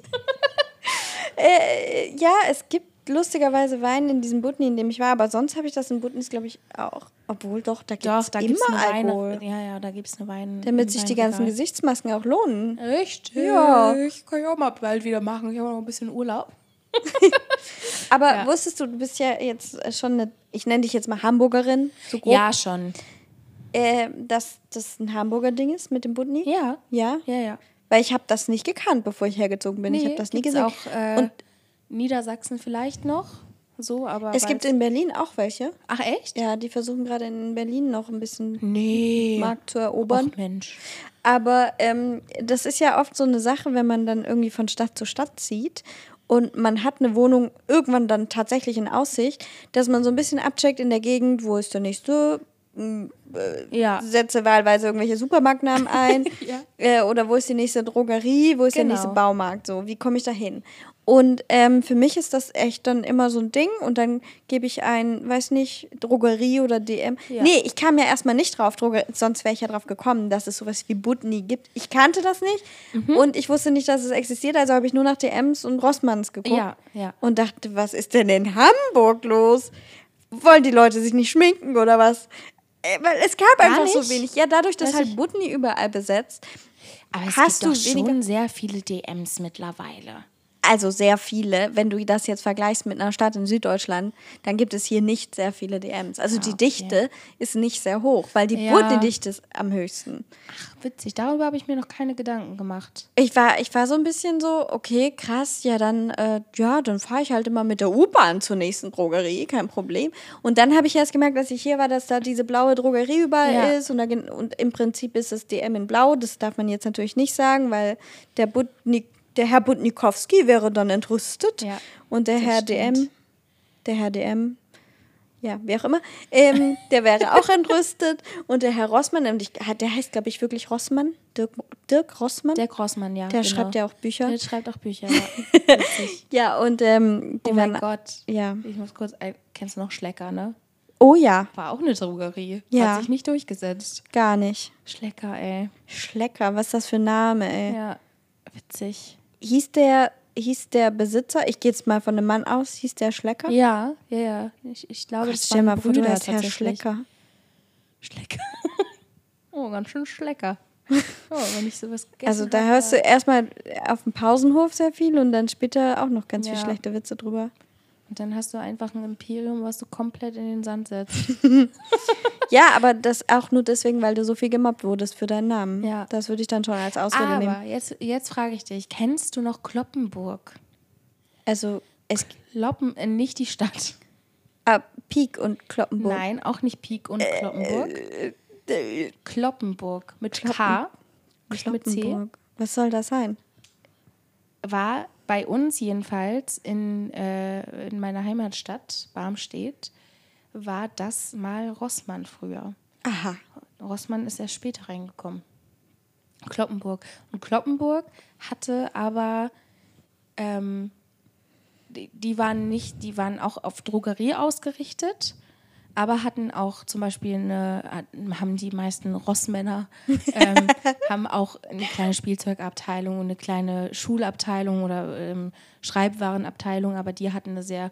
*laughs* äh, ja, es gibt lustigerweise Wein in diesem Butni, in dem ich war, aber sonst habe ich das in Butnis, glaube ich, auch. Obwohl doch, da gibt es immer Alkohol. Weine, ja, ja, da gibt es eine Wein. Damit sich die ganzen Gesichtsmasken auch lohnen. Echt? Ja. Ich kann ja auch mal bald wieder machen. Ich habe noch ein bisschen Urlaub. *laughs* Aber ja. wusstest du, du bist ja jetzt schon eine, ich nenne dich jetzt mal Hamburgerin, so grob. Ja, schon. Äh, dass das ein Hamburger Ding ist mit dem Budni? Ja. Ja? Ja, ja. Weil ich habe das nicht gekannt, bevor ich hergezogen bin. Nee, ich habe das nie gesehen. auch äh, Und Niedersachsen vielleicht noch. So, aber es gibt in Berlin auch welche. Ach echt? Ja, die versuchen gerade in Berlin noch ein bisschen nee. Markt zu erobern. Ach Mensch. Aber ähm, das ist ja oft so eine Sache, wenn man dann irgendwie von Stadt zu Stadt zieht und man hat eine Wohnung irgendwann dann tatsächlich in Aussicht, dass man so ein bisschen abcheckt in der Gegend, wo ist der nächste Ja. setze wahlweise irgendwelche Supermarktnamen *laughs* ein. Ja. äh, oder wo ist die nächste Drogerie, wo ist der Genau. nächste Baumarkt, so, wie komme ich da hin? Und ähm, für mich ist das echt dann immer so ein Ding und dann gebe ich ein, weiß nicht, Drogerie oder DM. Ja. Nee, ich kam ja erstmal nicht drauf, Droger sonst wäre ich ja drauf gekommen, dass es sowas wie Butni gibt. Ich kannte das nicht Mhm. und ich wusste nicht, dass es existiert, also habe ich nur nach DMs und Rossmanns geguckt Ja, ja. und dachte, was ist denn in Hamburg los? Wollen die Leute sich nicht schminken oder was? Äh, Weil es gab Gar einfach so nicht? wenig. Ja, dadurch, dass Weiß halt ich- Butni überall besetzt, Aber es Hast gibt du schon sehr viele DMs mittlerweile. Also sehr viele, wenn du das jetzt vergleichst mit einer Stadt in Süddeutschland, dann gibt es hier nicht sehr viele DMs. Also die okay. Dichte ist nicht sehr hoch, weil die Ja. Butni-Dichte ist am höchsten. Ach, witzig. Darüber habe ich mir noch keine Gedanken gemacht. Ich war, ich war so ein bisschen so, okay, krass, ja, dann, äh, ja, dann fahre ich halt immer mit der U-Bahn zur nächsten Drogerie, kein Problem. Und dann habe ich erst gemerkt, dass ich hier war, dass da diese blaue Drogerie überall Ja. ist und, da, und im Prinzip ist es DM in Blau. Das darf man jetzt natürlich nicht sagen, weil der, Butnik, der Herr Butnikowski wäre dann entrüstet Ja, und der Herr stimmt. DM, der Herr DM, ja, wie auch immer, ähm, der wäre auch *laughs* entrüstet und der Herr Rossmann, der heißt, glaube ich, wirklich Rossmann, Dirk, Dirk Rossmann. Der Grossmann, ja. Der genau. schreibt ja auch Bücher. Der schreibt auch Bücher, ja. *laughs* Ja, und ähm, Oh mein waren. Gott. Ja. Ich muss kurz, ein- kennst du noch Schlecker, ne? Oh ja, War auch eine Drogerie. Ja. Hat sich nicht durchgesetzt. gar nicht. Schlecker, ey. Schlecker, was ist das für ein Name, ey? Ja, witzig. Hieß der, hieß der Besitzer, ich gehe jetzt mal von einem Mann aus, hieß der Schlecker? Ja, ja, ja. Ich, ich glaube, Gott, das stell mal vor, du heißt Herr. Schlecker. Schlecker. *laughs* oh, ganz schön Schlecker. *laughs* Oh, wenn ich sowas Also da hörst du erstmal auf dem Pausenhof sehr viel und dann später auch noch ganz Ja. viel schlechte Witze drüber. Und dann hast du einfach ein Imperium, was du komplett in den Sand setzt. *laughs* Ja, aber das auch nur deswegen, weil du so viel gemobbt wurdest für deinen Namen. Ja. Das würde ich dann schon als Ausrede nehmen. Aber jetzt, jetzt frage ich dich, kennst du noch Kloppenburg? Also es Kloppen, äh, nicht die Stadt. ah, Pik und Kloppenburg. Nein, auch nicht Pik und Kloppenburg. Äh, Kloppenburg mit K, nicht mit C. Was soll das sein? War bei uns jedenfalls in, äh, in meiner Heimatstadt Barmstedt, war das mal Rossmann früher. Aha. Rossmann ist erst später reingekommen. Kloppenburg. Und Kloppenburg hatte aber, ähm, die, die waren nicht, die waren auch auf Drogerie ausgerichtet, aber hatten auch zum Beispiel eine, haben die meisten Rossmänner, *laughs* ähm, haben auch eine kleine Spielzeugabteilung und eine kleine Schulabteilung oder ähm, Schreibwarenabteilung, aber die hatten eine sehr,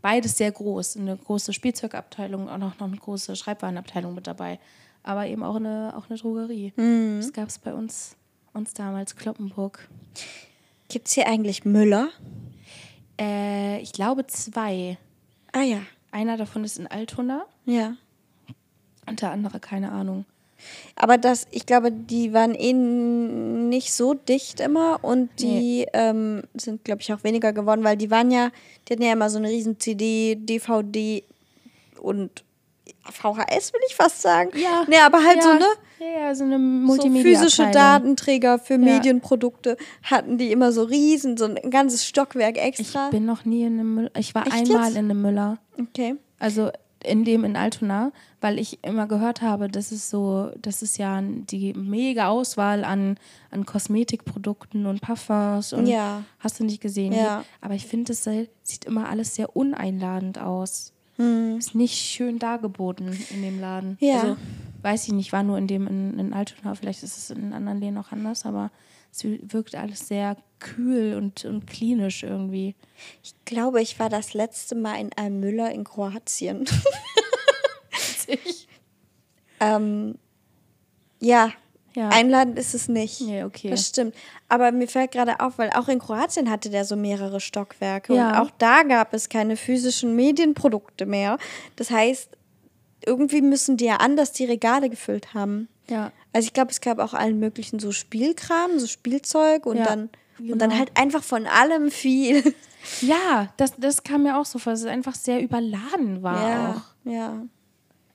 beides sehr groß, eine große Spielzeugabteilung und auch noch eine große Schreibwarenabteilung mit dabei, aber eben auch eine, auch eine Drogerie. Das gab es bei uns, uns damals, Kloppenburg. Gibt es hier eigentlich Müller? Äh, ich glaube zwei. Ah ja. Einer davon ist in Altona Ja. und der andere keine Ahnung. Aber das, ich glaube, die waren eh nicht so dicht immer und die ähm, sind, glaube ich, auch weniger geworden, weil die waren ja, die hatten ja immer so eine riesen CD, DVD und VHS, will ich fast sagen. Ja. Nee, aber halt so, ja, ne? Ja, ja, so eine So multimedia physische Datenträger für Ja. Medienprodukte hatten die immer so riesen, so ein ganzes Stockwerk Ich extra. bin noch nie in einem Müller. Ich war Echt einmal jetzt? in einem Müller. okay. Also in dem in Altona, weil ich immer gehört habe, das ist so, das ist ja die mega Auswahl an, an Kosmetikprodukten und Parfums und Ja. hast du nicht gesehen. Ja. Aber ich finde, es sei- sieht immer alles sehr uneinladend aus. Ist nicht schön dargeboten in dem Laden. Ja. Also, weiß ich nicht, war nur in dem in, in Altona, vielleicht ist es in anderen Läden auch anders, aber es wirkt alles sehr kühl und, und klinisch irgendwie. Ich glaube, ich war das letzte Mal in einem Müller in Kroatien. *laughs* *laughs* ähm, ja, Ja. einladend ist es nicht. Nee, okay. Das stimmt. Aber mir fällt gerade auf, weil auch in Kroatien hatte der so mehrere Stockwerke Ja. und auch da gab es keine physischen Medienprodukte mehr. Das heißt, irgendwie müssen die ja anders die Regale gefüllt haben. Ja. Also ich glaube, es gab auch allen möglichen so Spielkram, so Spielzeug und Ja, dann und dann genau. halt einfach von allem viel. Ja, das, das kam mir auch so vor, dass es einfach sehr überladen war ja, auch. ja.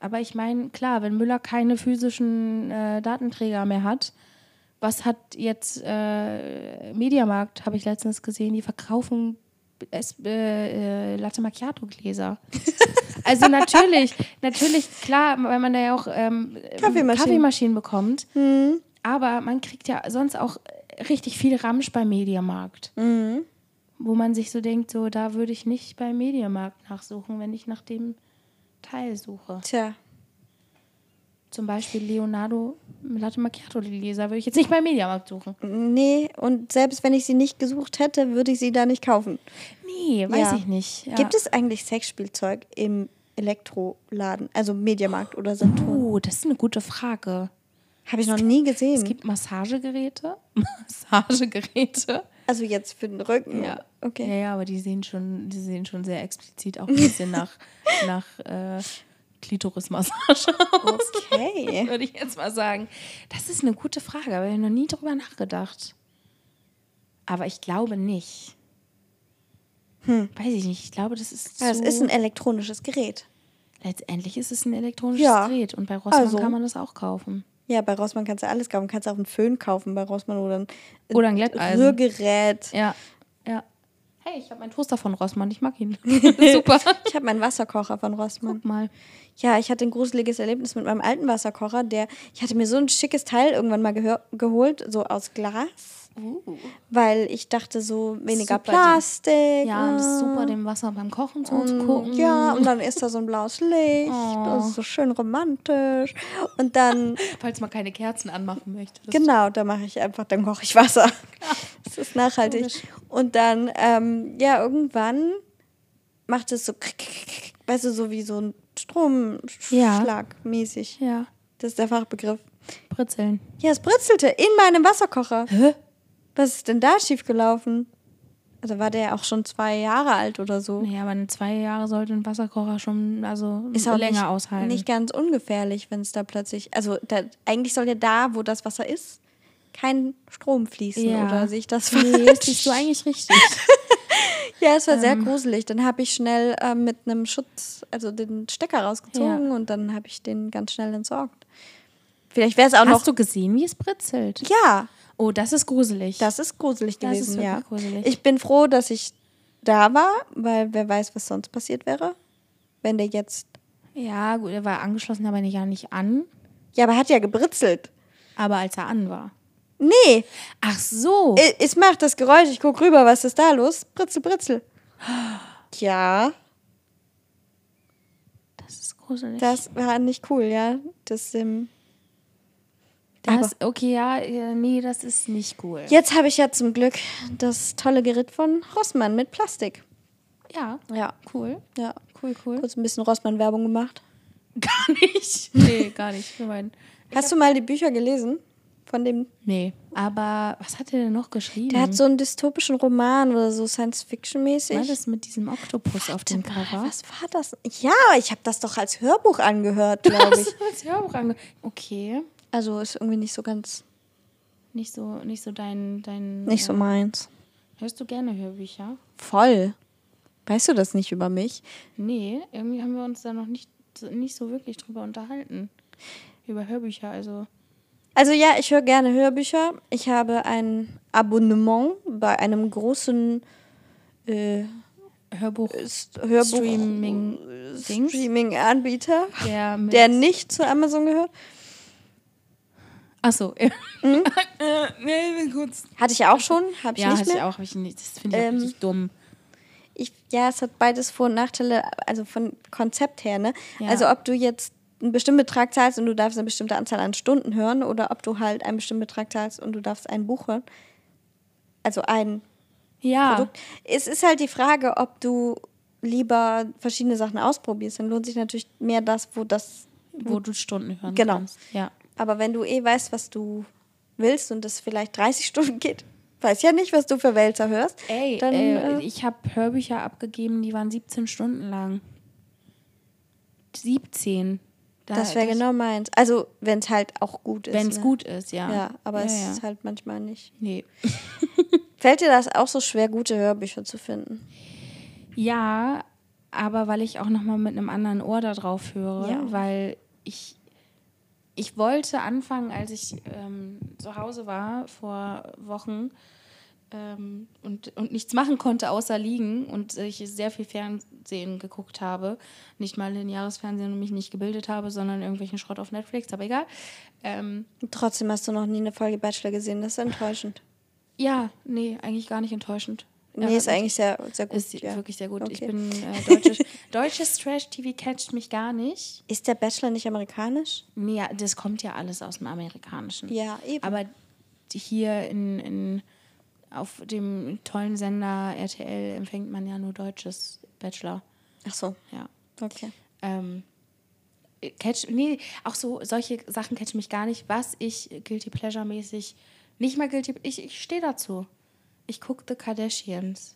Aber ich meine, klar, wenn Müller keine physischen äh, Datenträger mehr hat, was hat jetzt äh, Mediamarkt, habe ich letztens gesehen, die verkaufen es, äh, äh, Latte Macchiato Gläser. *laughs* also natürlich, natürlich, klar, weil man da ja auch ähm, Kaffeemaschinen. Kaffeemaschinen bekommt. Aber man kriegt ja sonst auch richtig viel Ramsch beim Mediamarkt. Wo man sich so denkt, so da würde ich nicht beim Mediamarkt nachsuchen, wenn ich nach dem Teil suche. Tja. Zum Beispiel Leonardo Latte Macchiato Gläser würde ich jetzt nicht beim Mediamarkt suchen. Nee, und selbst wenn ich sie nicht gesucht hätte, würde ich sie da nicht kaufen. Nee, weiß Ja. ich nicht. Ja. Gibt es eigentlich Sexspielzeug im Elektroladen, also Mediamarkt oder Saturn? Oh, das ist eine gute Frage. Habe ich noch nie gesehen. Es gibt Massagegeräte. *laughs* Massagegeräte. Also jetzt für den Rücken. Ja. Okay. Ja, ja, aber die sehen schon, die sehen schon sehr explizit auch ein bisschen nach, *laughs* nach äh, Klitorismassage aus. Okay. *laughs* Würde ich jetzt mal sagen. Das ist eine gute Frage, aber ich habe noch nie drüber nachgedacht. Aber ich glaube nicht. Weiß ich nicht. Ich glaube, das ist. Ja, es zu- ist ein elektronisches Gerät. Letztendlich ist es ein elektronisches Ja. Gerät und bei Rossmann Also. kann man das auch kaufen. Ja, bei Rossmann kannst du alles kaufen. Du kannst auch einen Föhn kaufen bei Rossmann oder ein, Oder ein Glätteisen. Rührgerät. Ja, ja. Hey, ich habe meinen Toaster von Rossmann, ich mag ihn. *laughs* Super. *laughs* Ich habe meinen Wasserkocher von Rossmann. Guck mal. Ja, ich hatte ein gruseliges Erlebnis mit meinem alten Wasserkocher. Der, ich hatte mir so ein schickes Teil irgendwann mal geholt, so aus Glas. Weil ich dachte, so weniger Super, Plastik. Ja, und es ist super, dem Wasser beim Kochen zuzugucken. Ja, und dann ist da so ein blaues Licht. Oh. Das ist so schön romantisch. Und dann, *laughs* Falls man keine Kerzen anmachen möchte. Das genau, da mache ich einfach, dann koche ich Wasser. *laughs* Das ist nachhaltig. Und dann, ähm, ja, irgendwann macht es so, weißt du, so wie so ein Stromschlag mäßig. Ja, Das ist der Fachbegriff. britzeln. Ja, es britzelte in meinem Wasserkocher. Hä? Was ist denn da schiefgelaufen? Also war der auch schon zwei Jahre alt oder so. Naja, aber in zwei Jahre sollte ein Wasserkocher schon also Ist auch länger nicht, aushalten. nicht ganz ungefährlich, wenn es da plötzlich. Also da, eigentlich soll ja da, wo das Wasser ist, kein Strom fließen Ja. oder sehe ich das nee, falsch? *laughs* das siehst du eigentlich richtig. *laughs* Ja, es war sehr Ähm. gruselig. Dann habe ich schnell äh, mit einem Schutz, also den Stecker rausgezogen Ja. und dann habe ich den ganz schnell entsorgt. Vielleicht wäre es auch Hast noch. du gesehen, wie es britzelt? Ja, Oh, das ist gruselig. das ist gruselig Das ist gewesen, wirklich ja. gruselig. Ich bin froh, dass ich da war, weil wer weiß, was sonst passiert wäre. Wenn der jetzt. ja, gut, er war angeschlossen, aber ja nicht an. Ja, aber hat ja gebritzelt. Aber als er an war. Nee, Ach so. Es macht das Geräusch. Ich guck rüber, was ist da los? Britzel, britzel. Ja, Das ist gruselig. das war nicht cool, ja. Das, ähm, Das, okay, ja, nee, das ist nicht cool. Jetzt habe ich ja zum Glück das tolle Gerät von Rossmann mit Plastik. Ja, Ja, cool. ja. Cool, cool. Kurz ein bisschen Rossmann-Werbung gemacht. *laughs* Gar nicht. Nee, gar nicht. Für meinen. Hast du mal die Bücher gelesen? Von dem. Nee. Aber was hat er denn noch geschrieben? Der hat so einen dystopischen Roman oder so Science-Fiction-mäßig. War das mit diesem Oktopus auf dem Cover? Was war das? Ja, ich habe das doch als Hörbuch angehört, glaube ich. *laughs* Das Hörbuch ange Okay. Also ist irgendwie nicht so ganz, Nicht so, nicht so dein, dein. nicht so äh, meins. Hörst du gerne Hörbücher? Voll. Weißt du das nicht über mich? Nee, irgendwie haben wir uns da noch nicht, nicht so wirklich drüber unterhalten. Über Hörbücher, also. Also ja, ich höre gerne Hörbücher. Ich habe ein Abonnement bei einem großen äh, Hörbuch, S- Hörbuch Streaming, Dings, Streaming-Anbieter, der der nicht zu Amazon gehört. Achso. *laughs* Mhm. nee, kurz. Hatte ich auch schon, habe ich Ja, nicht hatte ich mehr. auch. Hab ich nicht. Das finde ich Ähm, auch richtig dumm. Ich, ja, es hat beides Vor- und Nachteile, also von Konzept her. Ne? Ja. Also ob du jetzt einen bestimmten Betrag zahlst und du darfst eine bestimmte Anzahl an Stunden hören oder ob du halt einen bestimmten Betrag zahlst und du darfst ein Buch hören. Also ein Ja. Produkt. Es ist halt die Frage, ob du lieber verschiedene Sachen ausprobierst. Dann lohnt sich natürlich mehr das, wo das. Wo du Stunden hören Genau. kannst. Ja. Aber wenn du eh weißt, was du willst und es vielleicht 30 *laughs* Stunden geht, weiß ja nicht, was du für Wälzer hörst. Ey, dann, äh, äh, ich habe Hörbücher abgegeben, die waren 17 Stunden lang. 17. Da- das wäre genau meins. Also, wenn es halt auch gut ist. Wenn es ne? gut ist, ja. Ja, aber ja, es ja. ist halt manchmal nicht. Nee. *laughs* *laughs* Fällt dir das auch so schwer, gute Hörbücher zu finden? Ja, aber weil ich auch nochmal mit einem anderen Ohr da drauf höre, Ja. weil ich, ich wollte anfangen, als ich ähm, zu Hause war vor Wochen, ähm, und, und nichts machen konnte, außer liegen und ich sehr viel Fernsehen geguckt habe. Nicht mal lineares Fernsehen und mich nicht gebildet habe, sondern irgendwelchen Schrott auf Netflix, aber egal. Ähm, Trotzdem hast du noch nie eine Folge Bachelor gesehen, das ist enttäuschend. Ja, nee, eigentlich gar nicht enttäuschend. Nee, ist eigentlich sehr, sehr gut. Ist ja. wirklich sehr gut. Okay. Ich bin äh, *laughs* deutsches, deutsches Trash-TV catcht mich gar nicht. Ist der Bachelor nicht amerikanisch? Nee, das kommt ja alles aus dem Amerikanischen. Ja, eben. Aber hier in, in, auf dem tollen Sender RTL empfängt man ja nur deutsches Bachelor. Ach so, Ja. okay. Ähm, catch, nee, auch so solche Sachen catchen mich gar nicht. Was ich Guilty Pleasure-mäßig nicht mal Guilty, ich, ich stehe dazu. Ich gucke The Kardashians.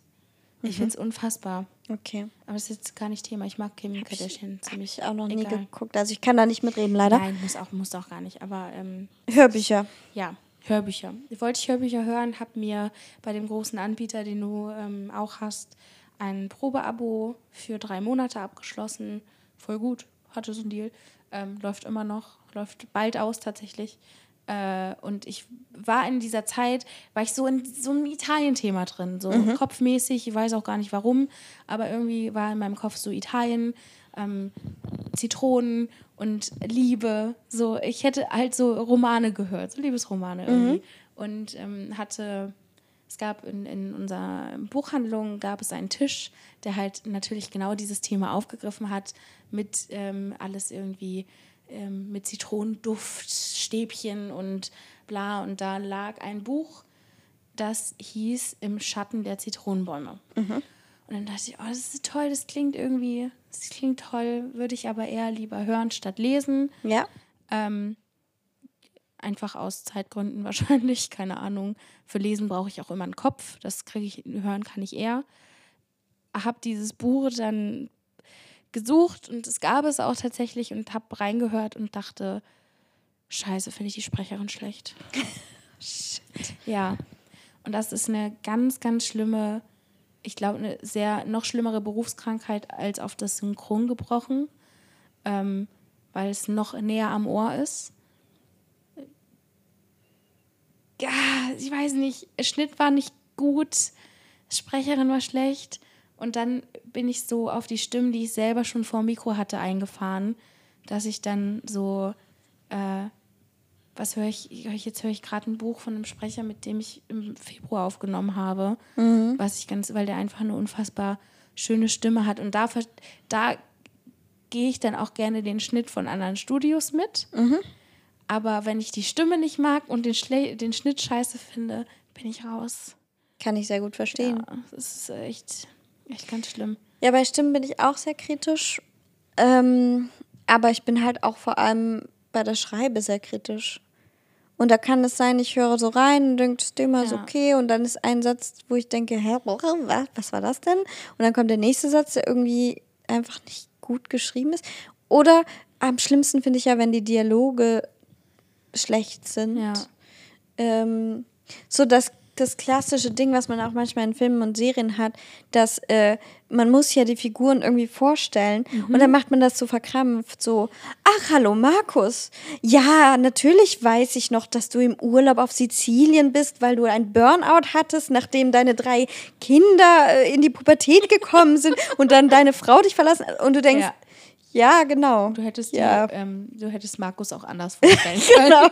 Ich finde es unfassbar. Okay. Aber das ist jetzt gar nicht Thema. Ich mag Kim Kardashian Habe ziemlich. ich auch noch nie egal. geguckt. Also ich kann da nicht mitreden, leider. Nein, muss auch, muss auch gar nicht. Aber ähm, Hörbücher. ja, Hörbücher. Wollte ich Hörbücher hören, habe mir bei dem großen Anbieter, den du ähm, auch hast, ein Probeabo für drei Monate abgeschlossen. Voll gut, hatte so einen Deal. Ähm, läuft immer noch, läuft bald aus tatsächlich. Äh, und ich war in dieser Zeit, war ich so in so einem Italien-Thema drin, so kopfmäßig, ich weiß auch gar nicht warum, aber irgendwie war in meinem Kopf so Italien, ähm, Zitronen und Liebe. So, ich hätte halt so Romane gehört, so Liebesromane irgendwie. Und ähm, hatte, es gab in, in unserer Buchhandlung gab es einen Tisch, der halt natürlich genau dieses Thema aufgegriffen hat, mit ähm, alles irgendwie ähm, mit Zitronenduft, Stäbchen und bla. Und da lag ein Buch, das hieß Im Schatten der Zitronenbäume. Und dann dachte ich, oh, das ist toll, das klingt irgendwie, das klingt toll, würde ich aber eher lieber hören statt lesen. Ja. Ähm, einfach aus Zeitgründen *laughs* wahrscheinlich, keine Ahnung. Für Lesen brauche ich auch immer einen Kopf, das kriege ich, hören kann ich eher. Habe dieses Buch dann gesucht und es gab es auch tatsächlich und habe reingehört und dachte, scheiße, finde ich die Sprecherin schlecht. *laughs* Ja, und das ist eine ganz, ganz schlimme, ich glaube, eine sehr noch schlimmere Berufskrankheit als auf das Synchron gebrochen, ähm, weil es noch näher am Ohr ist. Ja, ich weiß nicht, Schnitt war nicht gut, Sprecherin war schlecht und dann bin ich so auf die Stimmen, die ich selber schon vor dem Mikro hatte, eingefahren, dass ich dann so, äh, was höre ich, höre ich jetzt höre ich gerade ein Buch von einem Sprecher, mit dem ich im Februar aufgenommen habe, was ich ganz, weil der einfach eine unfassbar schöne Stimme hat und da, da gehe ich dann auch gerne den Schnitt von anderen Studios mit. Aber wenn ich die Stimme nicht mag und den, Schle den Schnitt scheiße finde, bin ich raus. Kann ich sehr gut verstehen. Ja, das ist echt, echt ganz schlimm. Ja, bei Stimmen bin ich auch sehr kritisch. Ähm, aber ich bin halt auch vor allem bei der Schreibe sehr kritisch. Und da kann es sein, ich höre so rein und denke, das Thema ist Ja. okay. Und dann ist ein Satz, wo ich denke, hä, was, war das denn? Und dann kommt der nächste Satz, der irgendwie einfach nicht gut geschrieben ist. Oder am schlimmsten finde ich ja, wenn die Dialoge schlecht sind. Ja. Ähm, so das, das klassische Ding, was man auch manchmal in Filmen und Serien hat, dass äh, man muss ja die Figuren irgendwie vorstellen und dann macht man das so verkrampft, so, ach, hallo Markus, ja, natürlich weiß ich noch, dass du im Urlaub auf Sizilien bist, weil du ein Burnout hattest, nachdem deine drei Kinder äh, in die Pubertät gekommen sind und dann deine Frau dich verlassen hat. Und du denkst, Ja. Ja, genau. Du hättest, ja. die, ähm, du hättest Markus auch anders vorstellen *laughs* können. Genau.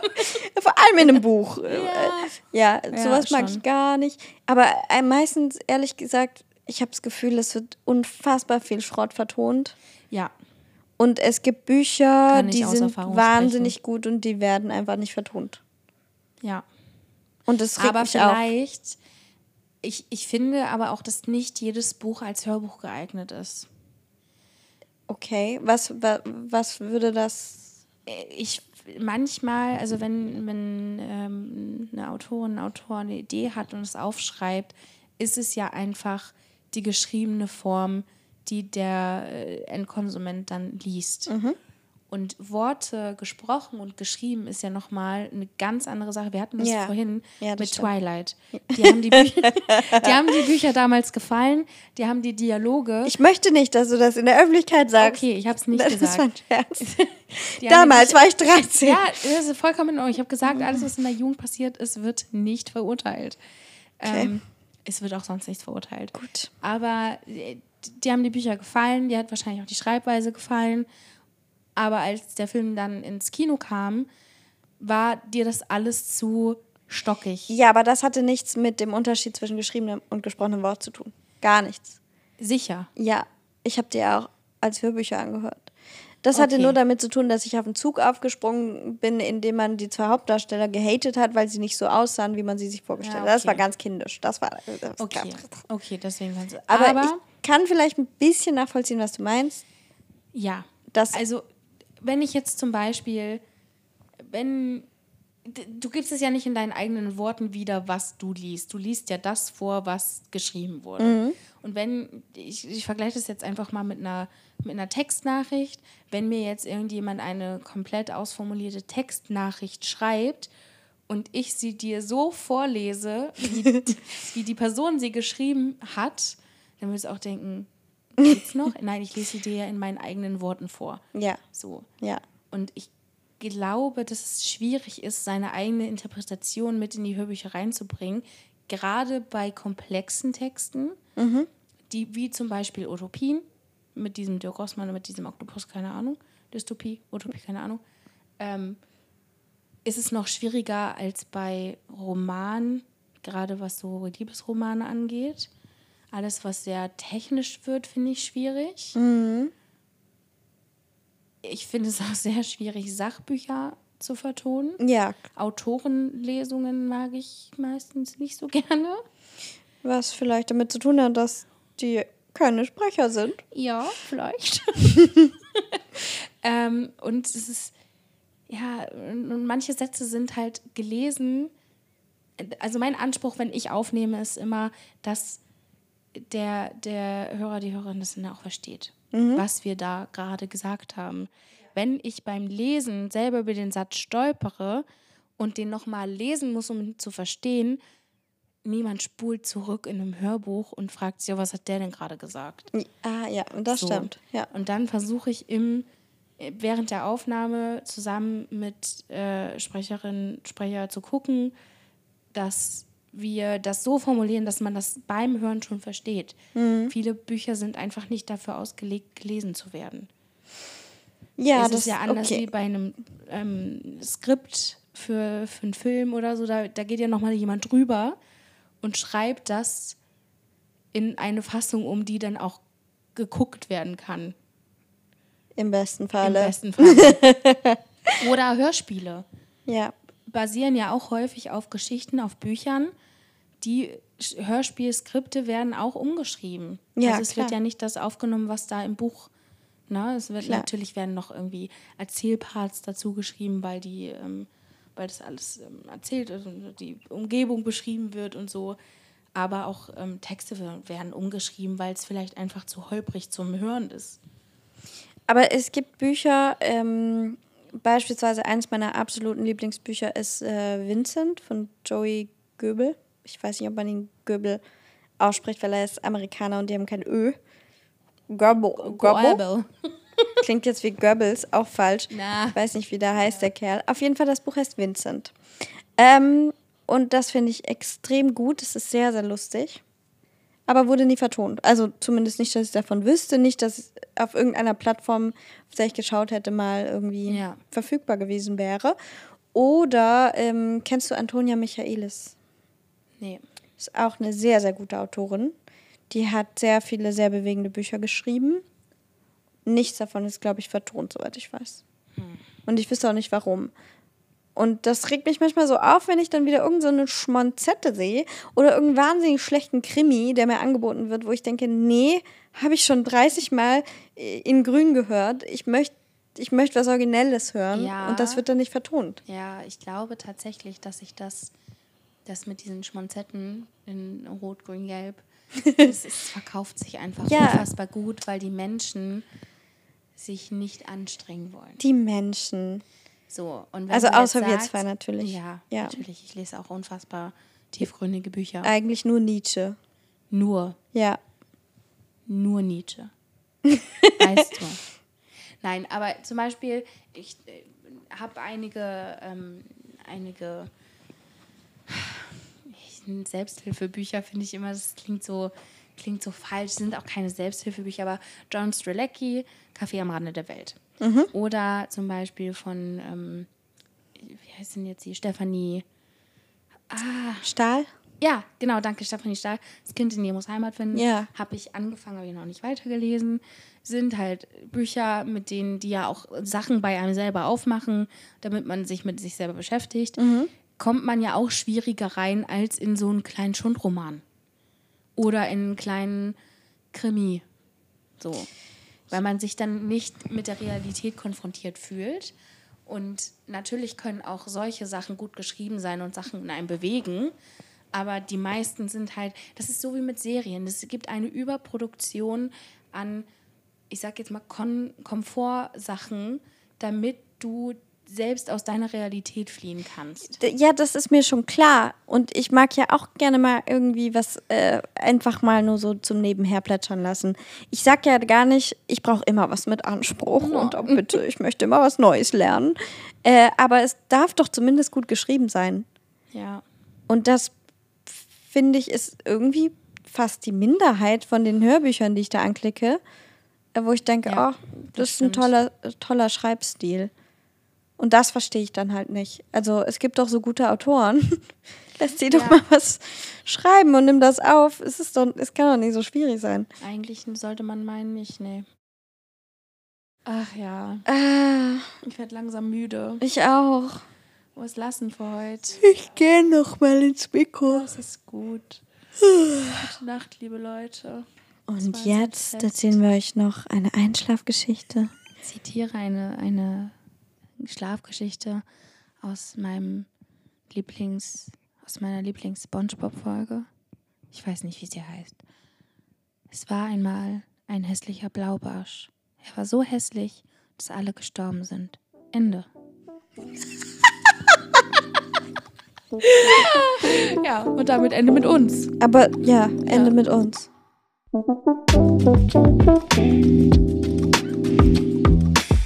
Vor allem in einem Buch. *laughs* Ja, Ja, sowas mag schon. ich gar nicht. Aber äh, meistens, ehrlich gesagt, ich habe das Gefühl, es wird unfassbar viel Schrott vertont. Ja, Und es gibt Bücher, die sind wahnsinnig gut und die werden einfach nicht vertont. ja. Und das regt Aber mich auf. vielleicht, ich, ich finde aber auch, dass nicht jedes Buch als Hörbuch geeignet ist. Okay, was, wa, was würde das... ich manchmal, also wenn, wenn ähm, eine Autorin, ein Autor eine Idee hat und es aufschreibt, ist es ja einfach die geschriebene Form, die der äh, Endkonsument dann liest. Und Worte gesprochen und geschrieben ist ja nochmal eine ganz andere Sache. Wir hatten das Ja. vorhin Ja, das mit stimmt. Twilight. Die haben die, Bücher, *laughs* die haben die Bücher damals gefallen, die haben die Dialoge. Ich möchte nicht, dass du das in der Öffentlichkeit sagst. okay, ich habe es nicht das gesagt. *laughs* Die Damals die- war ich 13. Ja, das ist vollkommen in Ordnung. Ich habe gesagt, alles, was in der Jugend passiert ist, wird nicht verurteilt. Okay. Ähm, es wird auch sonst nichts verurteilt. Gut. Aber äh, die haben die Bücher gefallen, die hat wahrscheinlich auch die Schreibweise gefallen. Aber als der Film dann ins Kino kam, war dir das alles zu stockig. Ja, aber das hatte nichts mit dem Unterschied zwischen geschriebenem und gesprochenem Wort zu tun. Gar nichts. Sicher. Ja, ich habe dir auch als Hörbücher angehört. Das hatte Okay. nur damit zu tun, dass ich auf den Zug aufgesprungen bin, in dem man die zwei Hauptdarsteller gehatet hat, weil sie nicht so aussahen, wie man sie sich vorgestellt Ja, hat. Das okay. war ganz kindisch. Das war. Das Okay. War, Okay, deswegen du. aber, Aber, ich kann vielleicht ein bisschen nachvollziehen, was du meinst. ja. Das, Also, wenn ich jetzt zum Beispiel, wenn du gibst es ja nicht in deinen eigenen Worten wieder, was du liest. Du liest ja das vor, was geschrieben wurde. Und wenn, ich, ich vergleiche das jetzt einfach mal mit einer, mit einer Textnachricht, wenn mir jetzt irgendjemand eine komplett ausformulierte Textnachricht schreibt und ich sie dir so vorlese, wie, *laughs* wie die Person sie geschrieben hat, dann würdest du auch denken, geht's noch? Nein, ich lese sie dir ja in meinen eigenen Worten vor. ja, So. ja. Und ich glaube, dass es schwierig ist, seine eigene Interpretation mit in die Hörbücher reinzubringen, gerade bei komplexen Texten, die wie zum Beispiel Utopien mit diesem Dirk Rossmann und mit diesem Oktopus, keine Ahnung, Dystopie, Utopie, keine Ahnung, ähm, ist es noch schwieriger als bei Romanen, gerade was so Liebesromane angeht. Alles, was sehr technisch wird, finde ich schwierig. Ich finde es auch sehr schwierig, Sachbücher zu vertonen. Ja, Autorenlesungen mag ich meistens nicht so *laughs* gerne. was vielleicht damit zu tun hat, dass die keine Sprecher sind. Ja, vielleicht. *laughs* ähm, und es ist, ja, und manche Sätze sind halt gelesen. Also mein Anspruch, wenn ich aufnehme, ist immer, dass der, der Hörer, die Hörerin das dann auch versteht, was wir da gerade gesagt haben. Wenn ich beim Lesen selber über den Satz stolpere und den nochmal lesen muss, um ihn zu verstehen, niemand spult zurück in einem Hörbuch und fragt sich, was hat der denn gerade gesagt? Ah, ja, und das So. stimmt. Ja. Und dann versuche ich im, äh, während der Aufnahme zusammen mit äh, Sprecherinnen, Sprecher zu gucken, dass wir das so formulieren, dass man das beim Hören schon versteht. Mhm. Viele Bücher sind einfach nicht dafür ausgelegt, gelesen zu werden. Ja, es das ist ja anders okay. wie bei einem ähm, Skript für, für einen Film oder so. Da, da geht ja nochmal jemand drüber und schreibt das in eine Fassung um, die dann auch geguckt werden kann. Im besten Im Falle. besten Fall. *laughs* Oder Hörspiele Ja. basieren ja auch häufig auf Geschichten, auf Büchern. Die Hörspielskripte werden auch umgeschrieben. Ja, also es wird klar. ja nicht das aufgenommen, was da im Buch. Ne? Es wird Klar. natürlich werden noch irgendwie Erzählparts dazu geschrieben, weil die, ähm, weil das alles ähm, erzählt ist und die Umgebung beschrieben wird und so. Aber auch ähm, Texte wer- werden umgeschrieben, weil es vielleicht einfach zu holprig zum Hören ist. Aber es gibt Bücher, ähm, beispielsweise eines meiner absoluten Lieblingsbücher ist äh, Vincent von Joey Goebel. Ich weiß nicht, ob man ihn Goebel ausspricht, weil er ist Amerikaner und die haben kein Ö. Goebel. Goebel. *laughs* Klingt jetzt wie Goebbels, auch falsch. Na. Ich weiß nicht, wie der heißt, der Kerl. Auf jeden Fall, das Buch heißt Vincent. Ähm, und das finde ich extrem gut. Es ist sehr, sehr lustig. Aber wurde nie vertont. Also zumindest nicht, dass ich davon wüsste. Nicht, dass es auf irgendeiner Plattform, auf der ich geschaut hätte, mal irgendwie Ja. verfügbar gewesen wäre. Oder ähm, kennst du Antonia Michaelis? Nee. Ist auch eine sehr, sehr gute Autorin. Die hat sehr viele sehr bewegende Bücher geschrieben. Nichts davon ist, glaube ich, vertont, soweit ich weiß. Und ich wüsste auch nicht warum. Und das regt mich manchmal so auf, wenn ich dann wieder irgendeine so Schmonzette sehe oder irgendeinen wahnsinnig schlechten Krimi, der mir angeboten wird, wo ich denke, nee, habe ich schon 30 Mal äh, in Grün gehört. Ich möchte ich möchte was Originelles hören Ja. und das wird dann nicht vertont. Ja, ich glaube tatsächlich, dass ich das, das mit diesen Schmonzetten in Rot, Grün, Gelb, *laughs* es, verkauft sich einfach Ja. unfassbar gut, weil die Menschen sich nicht anstrengen wollen. Die Menschen. So, und Also außer wir sagst- zwei natürlich. Ja, Ja. natürlich. Ich lese auch unfassbar tiefgründige Bücher. Eigentlich nur Nietzsche. Nur, Ja. nur Nietzsche. *laughs* weißt du. Nein, aber zum Beispiel, ich äh, habe einige, ähm, einige, ich Selbsthilfebücher finde ich immer, das klingt so, klingt so falsch. sind auch keine Selbsthilfebücher, aber John Strelecki, Kaffee am Rande der Welt. Mhm. Oder zum Beispiel von, ähm, wie heißt denn jetzt die, Stefanie ah. Stahl? Ja, genau, danke, Stefanie Stahl. Das Kind in Nemos Heimat finden. Ja. Habe ich angefangen, habe ich noch nicht weitergelesen. Sind halt Bücher, mit denen die ja auch Sachen bei einem selber aufmachen, damit man sich mit sich selber beschäftigt. Mhm. Kommt man ja auch schwieriger rein als in so einen kleinen Schundroman. Oder in einen kleinen Krimi. So. Weil man sich dann nicht mit der Realität konfrontiert fühlt. Und natürlich können auch solche Sachen gut geschrieben sein und Sachen in einem bewegen aber die meisten sind halt, das ist so wie mit Serien. Es gibt eine Überproduktion an, ich sag jetzt mal, Kon Komfortsachen, damit du selbst aus deiner Realität fliehen kannst. Ja, das ist mir schon klar. Und ich mag ja auch gerne mal irgendwie was äh, einfach mal nur so zum Nebenher plätschern lassen. Ich sag ja gar nicht, ich brauche immer was mit Anspruch no. und oh, bitte, ich möchte immer was Neues lernen. Äh, aber es darf doch zumindest gut geschrieben sein. Ja. Und das finde ich, ist irgendwie fast die Minderheit von den Hörbüchern, die ich da anklicke, äh, wo ich denke, ja, oh, das, das ist ein toller, toller Schreibstil. Und das verstehe ich dann halt nicht. Also es gibt doch so gute Autoren. *laughs* Lässt sie ja. doch mal was schreiben und nimm das auf. Es, ist doch, es kann doch nicht so schwierig sein. Eigentlich sollte man meinen, nicht, nee. Ach ja. Ah. Ich werde langsam müde. Ich auch. Was lassen für heute? Ich gehe noch mal ins Mikro. Das ist gut. Gute Nacht, liebe Leute. Und jetzt erzählen wir euch noch eine Einschlafgeschichte. Ich zitiere eine, eine Schlafgeschichte aus meinem Lieblings, aus meiner Lieblings-SpongeBob-Folge. Ich weiß nicht, wie sie heißt. Es war einmal ein hässlicher Blaubarsch. Er war so hässlich, dass alle gestorben sind. Ende. *laughs* ja, und damit Ende mit uns. Aber ja, Ende ja. mit uns.